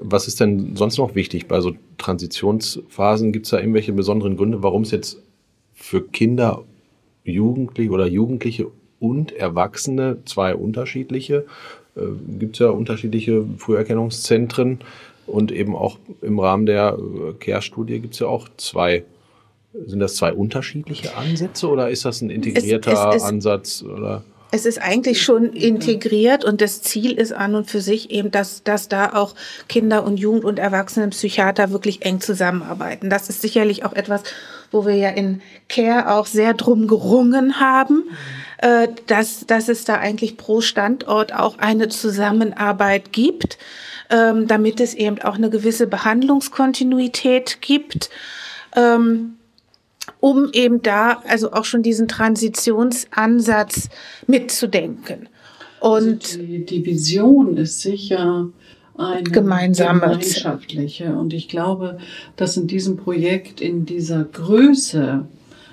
Speaker 2: was ist denn sonst noch wichtig bei so Transitionsphasen? Gibt es da irgendwelche besonderen Gründe, warum es jetzt für Kinder, Jugendliche oder Jugendliche und Erwachsene zwei unterschiedliche, äh, gibt es ja unterschiedliche Früherkennungszentren, und eben auch im Rahmen der äh, Care-Studie gibt es ja auch zwei. Sind das zwei unterschiedliche Ansätze oder ist das ein integrierter es, es ist, Ansatz? Oder?
Speaker 4: Es ist eigentlich schon integriert und das Ziel ist an und für sich eben, dass, dass da auch Kinder und Jugend- und Erwachsenenpsychiater wirklich eng zusammenarbeiten. Das ist sicherlich auch etwas, wo wir ja in Care auch sehr drum gerungen haben, mhm. dass, dass es da eigentlich pro Standort auch eine Zusammenarbeit gibt ähm, damit es eben auch eine gewisse Behandlungskontinuität gibt. Ähm, um eben da also auch schon diesen Transitionsansatz mitzudenken. Und
Speaker 3: also die, die Vision ist sicher eine
Speaker 4: gemeinsame
Speaker 3: gemeinschaftliche. Und ich glaube, dass in diesem Projekt in dieser Größe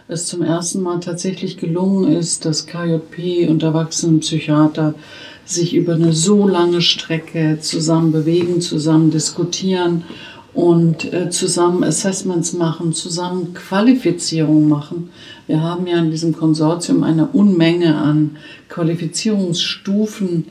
Speaker 3: es zum ersten Mal tatsächlich gelungen ist, dass KJP und Erwachsenenpsychiater sich über eine so lange Strecke zusammen bewegen, zusammen diskutieren und äh, zusammen Assessments machen, zusammen Qualifizierung machen. Wir haben ja in diesem Konsortium eine Unmenge an Qualifizierungsstufen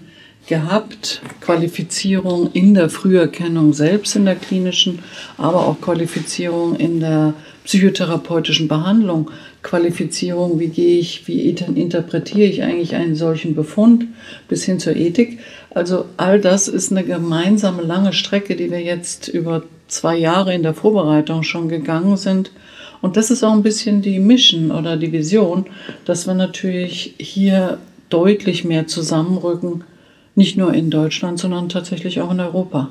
Speaker 3: gehabt, Qualifizierung in der Früherkennung selbst in der klinischen, aber auch Qualifizierung in der psychotherapeutischen Behandlung, Qualifizierung, wie gehe ich, wie interpretiere ich eigentlich einen solchen Befund bis hin zur Ethik. Also all das ist eine gemeinsame lange Strecke, die wir jetzt über zwei Jahre in der Vorbereitung schon gegangen sind. Und das ist auch ein bisschen die Mission oder die Vision, dass wir natürlich hier deutlich mehr zusammenrücken, nicht nur in Deutschland, sondern tatsächlich auch in Europa.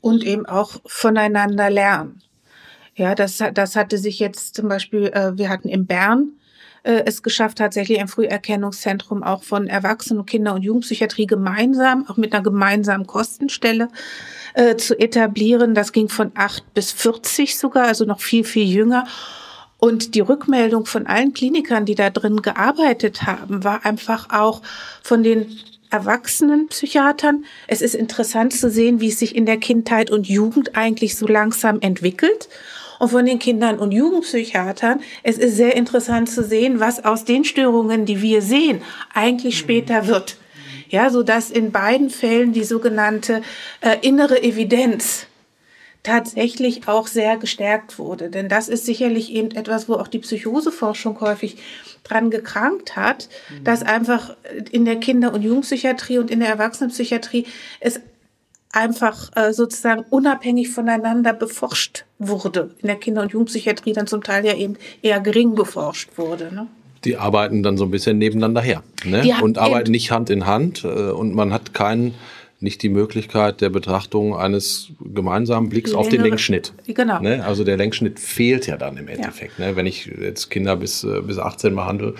Speaker 4: Und eben auch voneinander lernen. Ja, das, das hatte sich jetzt zum Beispiel, äh, wir hatten in Bern äh, es geschafft, tatsächlich ein Früherkennungszentrum auch von Erwachsenen-, Kinder- und Jugendpsychiatrie gemeinsam, auch mit einer gemeinsamen Kostenstelle äh, zu etablieren. Das ging von acht bis 40 sogar, also noch viel, viel jünger. Und die Rückmeldung von allen Klinikern, die da drin gearbeitet haben, war einfach auch von den erwachsenen Psychiatern. Es ist interessant zu sehen, wie es sich in der Kindheit und Jugend eigentlich so langsam entwickelt und von den Kindern und Jugendpsychiatern. Es ist sehr interessant zu sehen, was aus den Störungen, die wir sehen, eigentlich später wird. Ja, so dass in beiden Fällen die sogenannte äh, innere Evidenz tatsächlich auch sehr gestärkt wurde. Denn das ist sicherlich eben etwas, wo auch die Psychoseforschung häufig dran gekrankt hat, mhm. dass einfach in der Kinder- und Jugendpsychiatrie und in der Erwachsenenpsychiatrie es einfach äh, sozusagen unabhängig voneinander beforscht wurde. In der Kinder- und Jugendpsychiatrie dann zum Teil ja eben eher gering beforscht wurde. Ne?
Speaker 2: Die arbeiten dann so ein bisschen nebeneinander her ne? und arbeiten nicht Hand in Hand äh, und man hat keinen nicht die Möglichkeit der Betrachtung eines gemeinsamen Blicks auf den Lenkschnitt.
Speaker 4: Genau.
Speaker 2: Ne? Also der Lenkschnitt fehlt ja dann im Endeffekt. Ja. Ne? Wenn ich jetzt Kinder bis, äh, bis 18 behandle,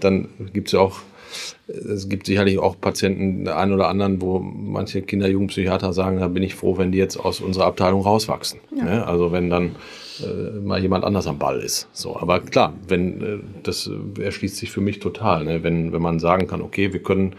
Speaker 2: dann gibt es ja auch es gibt sicherlich auch Patienten, der einen oder anderen, wo manche Kinder, Jugendpsychiater sagen, da bin ich froh, wenn die jetzt aus unserer Abteilung rauswachsen. Ja. Ne? Also wenn dann äh, mal jemand anders am Ball ist. So, aber klar, wenn äh, das erschließt sich für mich total, ne? wenn wenn man sagen kann, okay, wir können äh,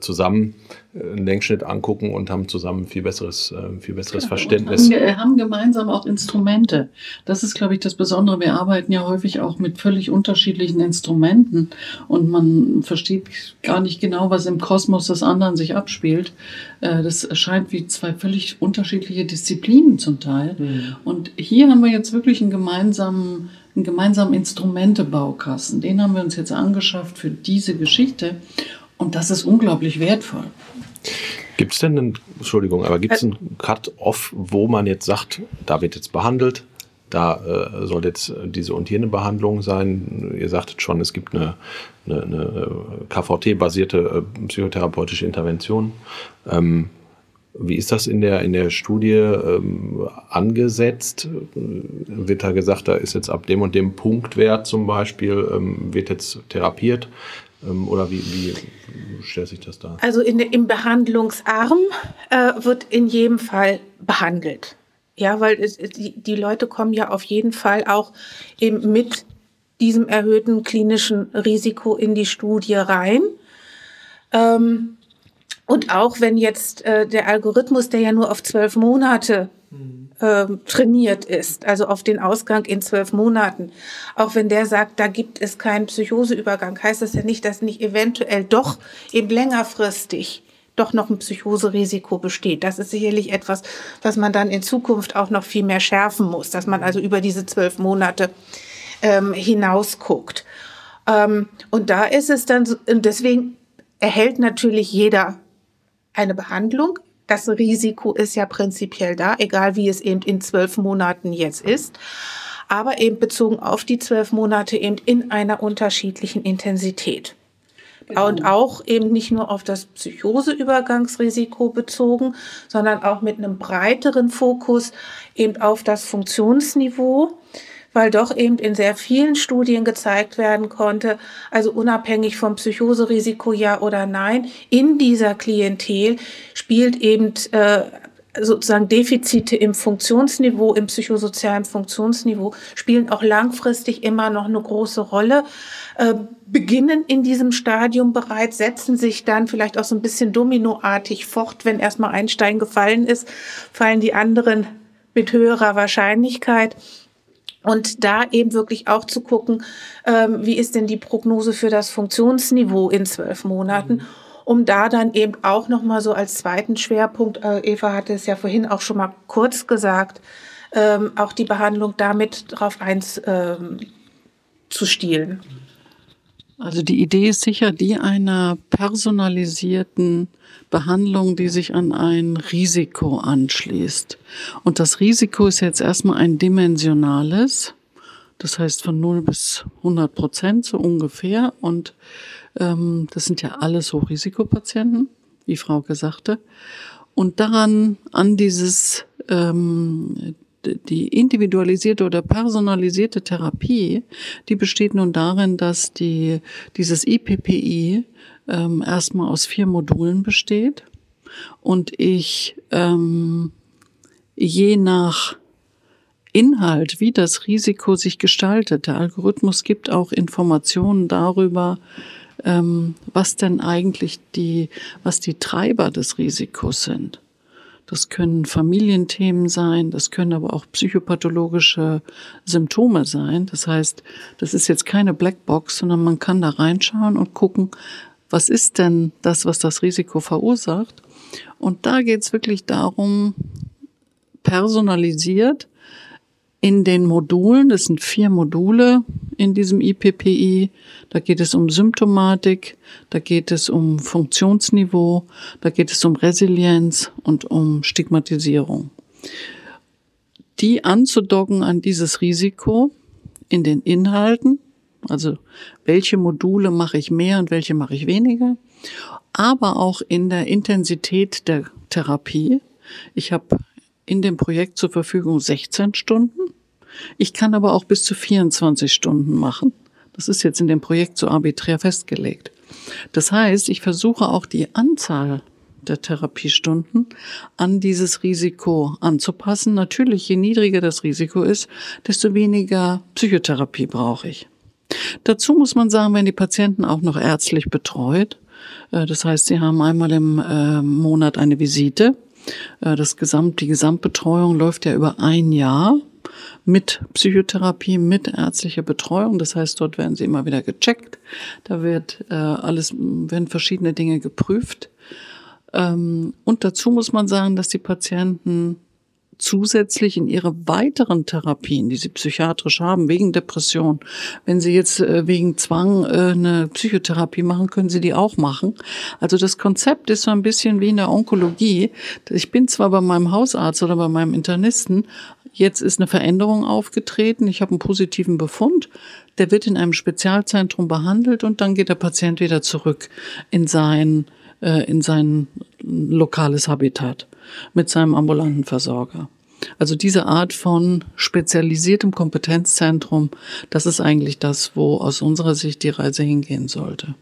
Speaker 2: zusammen äh, einen Längsschnitt angucken und haben zusammen viel besseres, äh, viel besseres ja, Verständnis.
Speaker 3: Wir haben gemeinsam auch Instrumente. Das ist, glaube ich, das Besondere. Wir arbeiten ja häufig auch mit völlig unterschiedlichen Instrumenten und man versteht gar nicht genau, was im Kosmos des anderen sich abspielt. Das erscheint wie zwei völlig unterschiedliche Disziplinen zum Teil. Mhm. Und hier haben wir jetzt wirklich einen gemeinsamen einen gemeinsamen Instrumentebaukasten. Den haben wir uns jetzt angeschafft für diese Geschichte. Und das ist unglaublich wertvoll.
Speaker 2: Gibt es denn einen, Entschuldigung, aber gibt es einen Cut-Off, wo man jetzt sagt, da wird jetzt behandelt, da äh, soll jetzt diese und jene Behandlung sein? Ihr sagtet schon, es gibt eine, eine, eine KVT-basierte äh, psychotherapeutische Intervention. Ähm, wie ist das in der, in der Studie ähm, angesetzt? Wird da gesagt, da ist jetzt ab dem und dem Punktwert zum Beispiel, ähm, wird jetzt therapiert? Ähm, oder wie, wie stellt sich das dar?
Speaker 4: Also in, im Behandlungsarm äh, wird in jedem Fall behandelt. Ja, weil es, die, die Leute kommen ja auf jeden Fall auch eben mit diesem erhöhten klinischen Risiko in die Studie rein. Ähm, und auch wenn jetzt äh, der Algorithmus, der ja nur auf zwölf Monate äh, trainiert ist, also auf den Ausgang in zwölf Monaten. Auch wenn der sagt, da gibt es keinen Psychoseübergang, heißt das ja nicht, dass nicht eventuell doch eben längerfristig doch noch ein Psychoserisiko besteht. Das ist sicherlich etwas, was man dann in Zukunft auch noch viel mehr schärfen muss, dass man also über diese zwölf Monate ähm, hinaus guckt. Ähm, und da ist es dann, so, und deswegen erhält natürlich jeder eine Behandlung, das Risiko ist ja prinzipiell da, egal wie es eben in zwölf Monaten jetzt ist. Aber eben bezogen auf die zwölf Monate eben in einer unterschiedlichen Intensität. Genau. Und auch eben nicht nur auf das Psychoseübergangsrisiko bezogen, sondern auch mit einem breiteren Fokus eben auf das Funktionsniveau weil doch eben in sehr vielen Studien gezeigt werden konnte, also unabhängig vom Psychoserisiko ja oder nein, in dieser Klientel spielt eben äh, sozusagen Defizite im Funktionsniveau, im psychosozialen Funktionsniveau spielen auch langfristig immer noch eine große Rolle, äh, beginnen in diesem Stadium bereits, setzen sich dann vielleicht auch so ein bisschen dominoartig fort, wenn erstmal ein Stein gefallen ist, fallen die anderen mit höherer Wahrscheinlichkeit. Und da eben wirklich auch zu gucken, ähm, wie ist denn die Prognose für das Funktionsniveau in zwölf Monaten. Mhm um da dann eben auch nochmal so als zweiten Schwerpunkt, äh, Eva hatte es ja vorhin auch schon mal kurz gesagt, ähm, auch die Behandlung damit darauf einzustielen. Ähm,
Speaker 3: also die Idee ist sicher die einer personalisierten Behandlung, die sich an ein Risiko anschließt. Und das Risiko ist jetzt erstmal ein dimensionales, das heißt von 0 bis 100 Prozent so ungefähr. Und ähm, das sind ja alles Hochrisikopatienten, wie Frau sagte. Und daran, an dieses, ähm, die individualisierte oder personalisierte Therapie, die besteht nun darin, dass die, dieses IPPI ähm, erstmal aus vier Modulen besteht und ich ähm, je nach Inhalt, wie das Risiko sich gestaltet, der Algorithmus gibt auch Informationen darüber, ähm, was denn eigentlich die, was die Treiber des Risikos sind. Das können Familienthemen sein, das können aber auch psychopathologische Symptome sein. Das heißt, das ist jetzt keine Blackbox, sondern man kann da reinschauen und gucken, was ist denn das, was das Risiko verursacht. Und da geht es wirklich darum, personalisiert in den Modulen, das sind vier Module in diesem IPPI, da geht es um Symptomatik, da geht es um Funktionsniveau, da geht es um Resilienz und um Stigmatisierung. Die anzudocken an dieses Risiko in den Inhalten, also welche Module mache ich mehr und welche mache ich weniger, aber auch in der Intensität der Therapie. Ich habe in dem Projekt zur Verfügung 16 Stunden. Ich kann aber auch bis zu 24 Stunden machen. Das ist jetzt in dem Projekt so arbiträr festgelegt. Das heißt, ich versuche auch die Anzahl der Therapiestunden an dieses Risiko anzupassen. Natürlich, je niedriger das Risiko ist, desto weniger Psychotherapie brauche ich. Dazu muss man sagen, wenn die Patienten auch noch ärztlich betreut, äh, das heißt, sie haben einmal im äh, Monat eine Visite, äh, das Gesamt, die Gesamtbetreuung läuft ja über ein Jahr mit Psychotherapie, mit ärztlicher Betreuung. Das heißt, dort werden sie immer wieder gecheckt. Da wird äh, alles, werden verschiedene Dinge geprüft. Ähm, und dazu muss man sagen, dass die Patienten zusätzlich in ihre weiteren Therapien, die sie psychiatrisch haben, wegen Depression, wenn sie jetzt äh, wegen Zwang äh, eine Psychotherapie machen, können sie die auch machen. Also das Konzept ist so ein bisschen wie in der Onkologie. Ich bin zwar bei meinem Hausarzt oder bei meinem Internisten, jetzt ist eine Veränderung aufgetreten, ich habe einen positiven Befund, der wird in einem Spezialzentrum behandelt und dann geht der Patient wieder zurück in sein, äh, in sein lokales Habitat mit seinem ambulanten Versorger. Also diese Art von spezialisiertem Kompetenzzentrum, das ist eigentlich das, wo aus unserer Sicht die Reise hingehen sollte.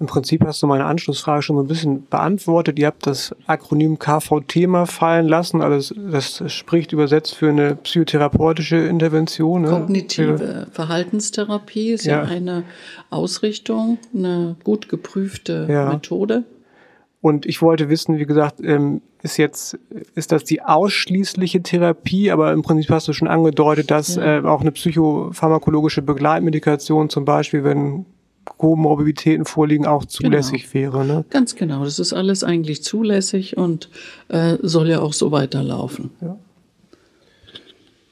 Speaker 5: Im Prinzip hast du meine Anschlussfrage schon so ein bisschen beantwortet. Ihr habt das Akronym KVT mal fallen lassen. Also das spricht übersetzt für eine psychotherapeutische Intervention. Ne?
Speaker 3: Kognitive Verhaltenstherapie ist ja. ja. eine Ausrichtung, eine gut geprüfte ja. Methode.
Speaker 5: Und ich wollte wissen, wie gesagt, ähm, ist jetzt, ist das die ausschließliche Therapie, aber im Prinzip hast du schon angedeutet, dass ja. äh, auch eine psychopharmakologische Begleitmedikation zum Beispiel, wenn Komorbiditäten vorliegen, auch zulässig genau. wäre. Ne?
Speaker 3: Ganz genau, das ist alles eigentlich zulässig und äh, soll ja auch so weiterlaufen. Ja.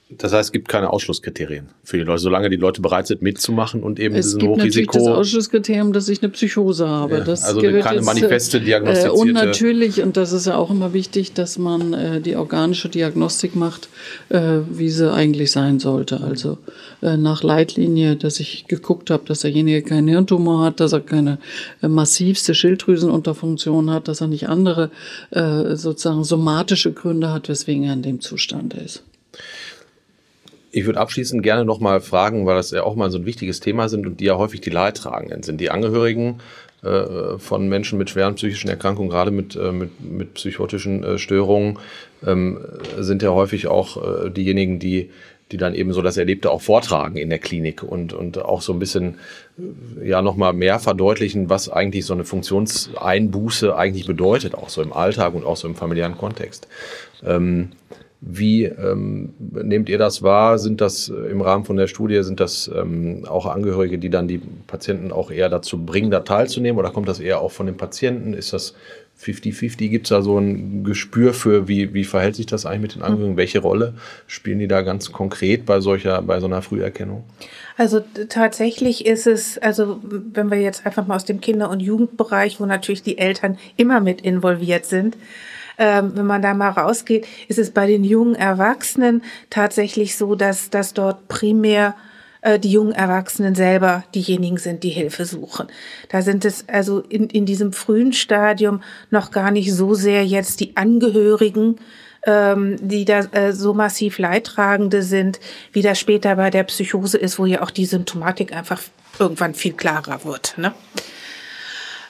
Speaker 2: Das heißt, es gibt keine Ausschlusskriterien für die Leute, solange die Leute bereit sind mitzumachen und eben
Speaker 3: es
Speaker 2: diesen
Speaker 3: gibt
Speaker 2: Hochrisiko.
Speaker 3: Natürlich das Ausschlusskriterium, dass ich eine Psychose habe. Ja, das
Speaker 2: also keine jetzt, manifeste diagnostizierte.
Speaker 3: Äh, und natürlich, und das ist ja auch immer wichtig, dass man äh, die organische Diagnostik macht, äh, wie sie eigentlich sein sollte. Also äh, nach Leitlinie, dass ich geguckt habe, dass derjenige keinen Hirntumor hat, dass er keine äh, massivste Schilddrüsenunterfunktion hat, dass er nicht andere sozusagen somatische Gründe hat, weswegen er in dem Zustand ist
Speaker 2: Ich würde abschließend gerne noch mal fragen, weil das ja auch mal so ein wichtiges Thema sind und die ja häufig die Leidtragenden sind. Die Angehörigen äh, von Menschen mit schweren psychischen Erkrankungen, gerade mit, äh, mit, mit psychotischen äh, Störungen, ähm, sind ja häufig auch äh, diejenigen, die die dann eben so das Erlebte auch vortragen in der Klinik und, und auch so ein bisschen äh, ja nochmal mehr verdeutlichen, was eigentlich so eine Funktionseinbuße eigentlich bedeutet, auch so im Alltag und auch so im familiären Kontext. Ähm, wie ähm, nehmt ihr das wahr? Sind das äh, im Rahmen von der Studie, sind das ähm, auch Angehörige, die dann die Patienten auch eher dazu bringen, da teilzunehmen? Oder kommt das eher auch von den Patienten? Ist das 50-50? Gibt es da so ein Gespür für, wie, wie verhält sich das eigentlich mit den Angehörigen? Welche Rolle spielen die da ganz konkret bei solcher, bei so einer Früherkennung?
Speaker 4: Also tatsächlich ist es, also wenn wir jetzt einfach mal aus dem Kinder- und Jugendbereich, wo natürlich die Eltern immer mit involviert sind, ähm, wenn man da mal rausgeht, ist es bei den jungen Erwachsenen tatsächlich so, dass, dass dort primär äh, die jungen Erwachsenen selber diejenigen sind, die Hilfe suchen. Da sind es also in, in diesem frühen Stadium noch gar nicht so sehr jetzt die Angehörigen, ähm, die da äh, so massiv Leidtragende sind, wie das später bei der Psychose ist, wo ja auch die Symptomatik einfach irgendwann viel klarer wird. Ne?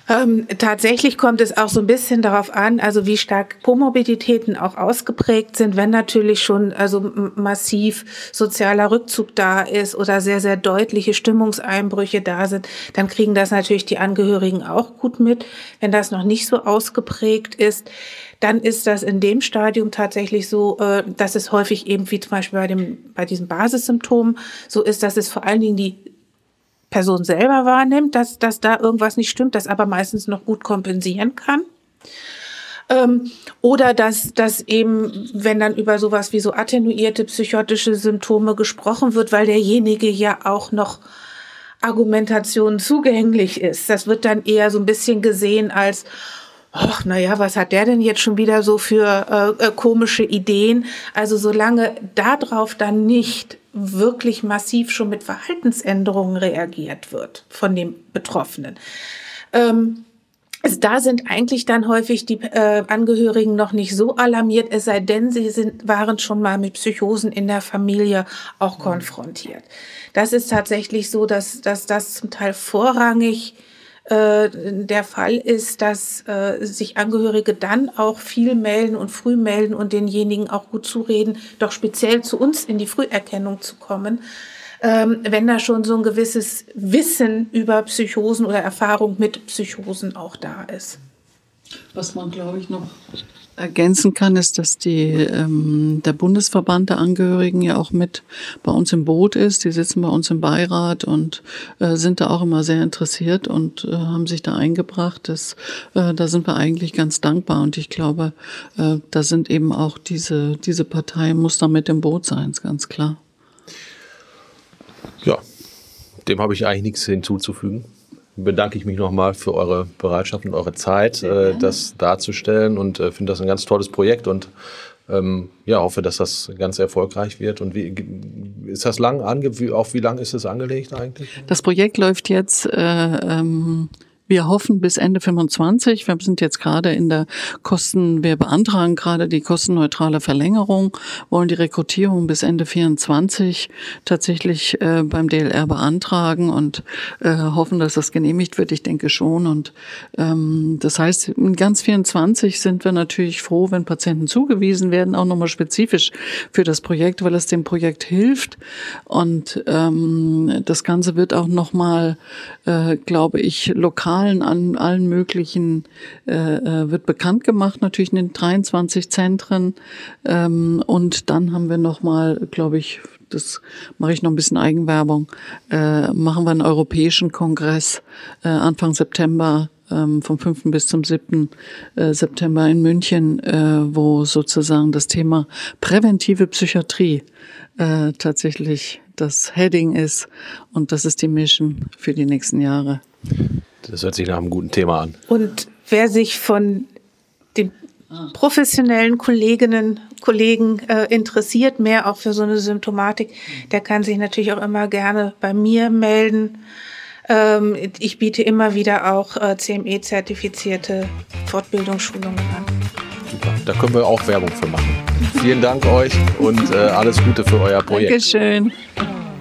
Speaker 4: Ähm, tatsächlich kommt es auch so ein bisschen darauf an, also wie stark Komorbiditäten auch ausgeprägt sind, wenn natürlich schon also massiv sozialer Rückzug da ist oder sehr, sehr deutliche Stimmungseinbrüche da sind, dann kriegen das natürlich die Angehörigen auch gut mit. Wenn das noch nicht so ausgeprägt ist, dann ist das in dem Stadium tatsächlich so, äh, dass es häufig eben wie zum Beispiel bei, dem, bei diesen Basissymptomen so ist, dass es vor allen Dingen die Person selber wahrnimmt, dass, dass da irgendwas nicht stimmt, das aber meistens noch gut kompensieren kann. Ähm, oder dass, dass eben, wenn dann über sowas wie so attenuierte psychotische Symptome gesprochen wird, weil derjenige ja auch noch Argumentation zugänglich ist. Das wird dann eher so ein bisschen gesehen als, ach, naja, was hat der denn jetzt schon wieder so für äh, äh, komische Ideen? Also solange darauf dann nicht wirklich massiv schon mit Verhaltensänderungen reagiert wird von dem Betroffenen. Ähm, also da sind eigentlich dann häufig die äh, Angehörigen noch nicht so alarmiert, es sei denn, sie sind, waren schon mal mit Psychosen in der Familie auch konfrontiert. Das ist tatsächlich so, dass, dass das zum Teil vorrangig äh, der Fall ist, dass äh, sich Angehörige dann auch viel melden und früh melden und denjenigen auch gut zureden, doch speziell zu uns in die Früherkennung zu kommen, ähm, wenn da schon so ein gewisses Wissen über Psychosen oder Erfahrung mit Psychosen auch da ist.
Speaker 3: Was man, glaube ich, noch ergänzen kann, ist, dass die, ähm, der Bundesverband der Angehörigen ja auch mit bei uns im Boot ist. Die sitzen bei uns im Beirat und äh, sind da auch immer sehr interessiert und äh, haben sich da eingebracht. Das, äh, da sind wir eigentlich ganz dankbar und ich glaube, äh, da sind eben auch diese, diese Partei muss da mit im Boot sein, ist ganz klar.
Speaker 2: Ja, dem habe ich eigentlich nichts hinzuzufügen bedanke ich mich nochmal für eure Bereitschaft und eure Zeit, äh, das darzustellen und äh, finde das ein ganz tolles Projekt und ähm, ja, hoffe, dass das ganz erfolgreich wird. Und wie ist das lang ange wie, auf wie lang ist es angelegt eigentlich?
Speaker 3: Das Projekt läuft jetzt äh, ähm, wir hoffen bis Ende 25. Wir sind jetzt gerade in der Kosten, wir beantragen gerade die kostenneutrale Verlängerung, wollen die Rekrutierung bis Ende 24 tatsächlich äh, beim DLR beantragen und äh, hoffen, dass das genehmigt wird. Ich denke schon. Und ähm, das heißt, in ganz 24 sind wir natürlich froh, wenn Patienten zugewiesen werden, auch nochmal spezifisch für das Projekt, weil es dem Projekt hilft. Und ähm, das Ganze wird auch nochmal, äh, glaube ich, lokal Zahlen an allen möglichen äh, äh, wird bekannt gemacht, natürlich in den 23 Zentren. Ähm, und dann haben wir nochmal, glaube ich, das mache ich noch ein bisschen Eigenwerbung, äh, machen wir einen europäischen Kongress äh, Anfang September ähm, vom 5. bis zum 7. Äh, September in München, äh, wo sozusagen das Thema präventive Psychiatrie tatsächlich das Heading ist und das ist die Mission für die nächsten Jahre.
Speaker 2: Das hört sich nach einem guten Thema an.
Speaker 4: Und wer sich von den professionellen Kolleginnen, Kollegen äh, interessiert, mehr auch für so eine Symptomatik, der kann sich natürlich auch immer gerne bei mir melden. Ähm, ich biete immer wieder auch äh, CME-zertifizierte Fortbildungsschulungen an.
Speaker 2: Super, da können wir auch Werbung für machen. Vielen Dank euch und äh, alles Gute für euer Projekt.
Speaker 3: Dankeschön.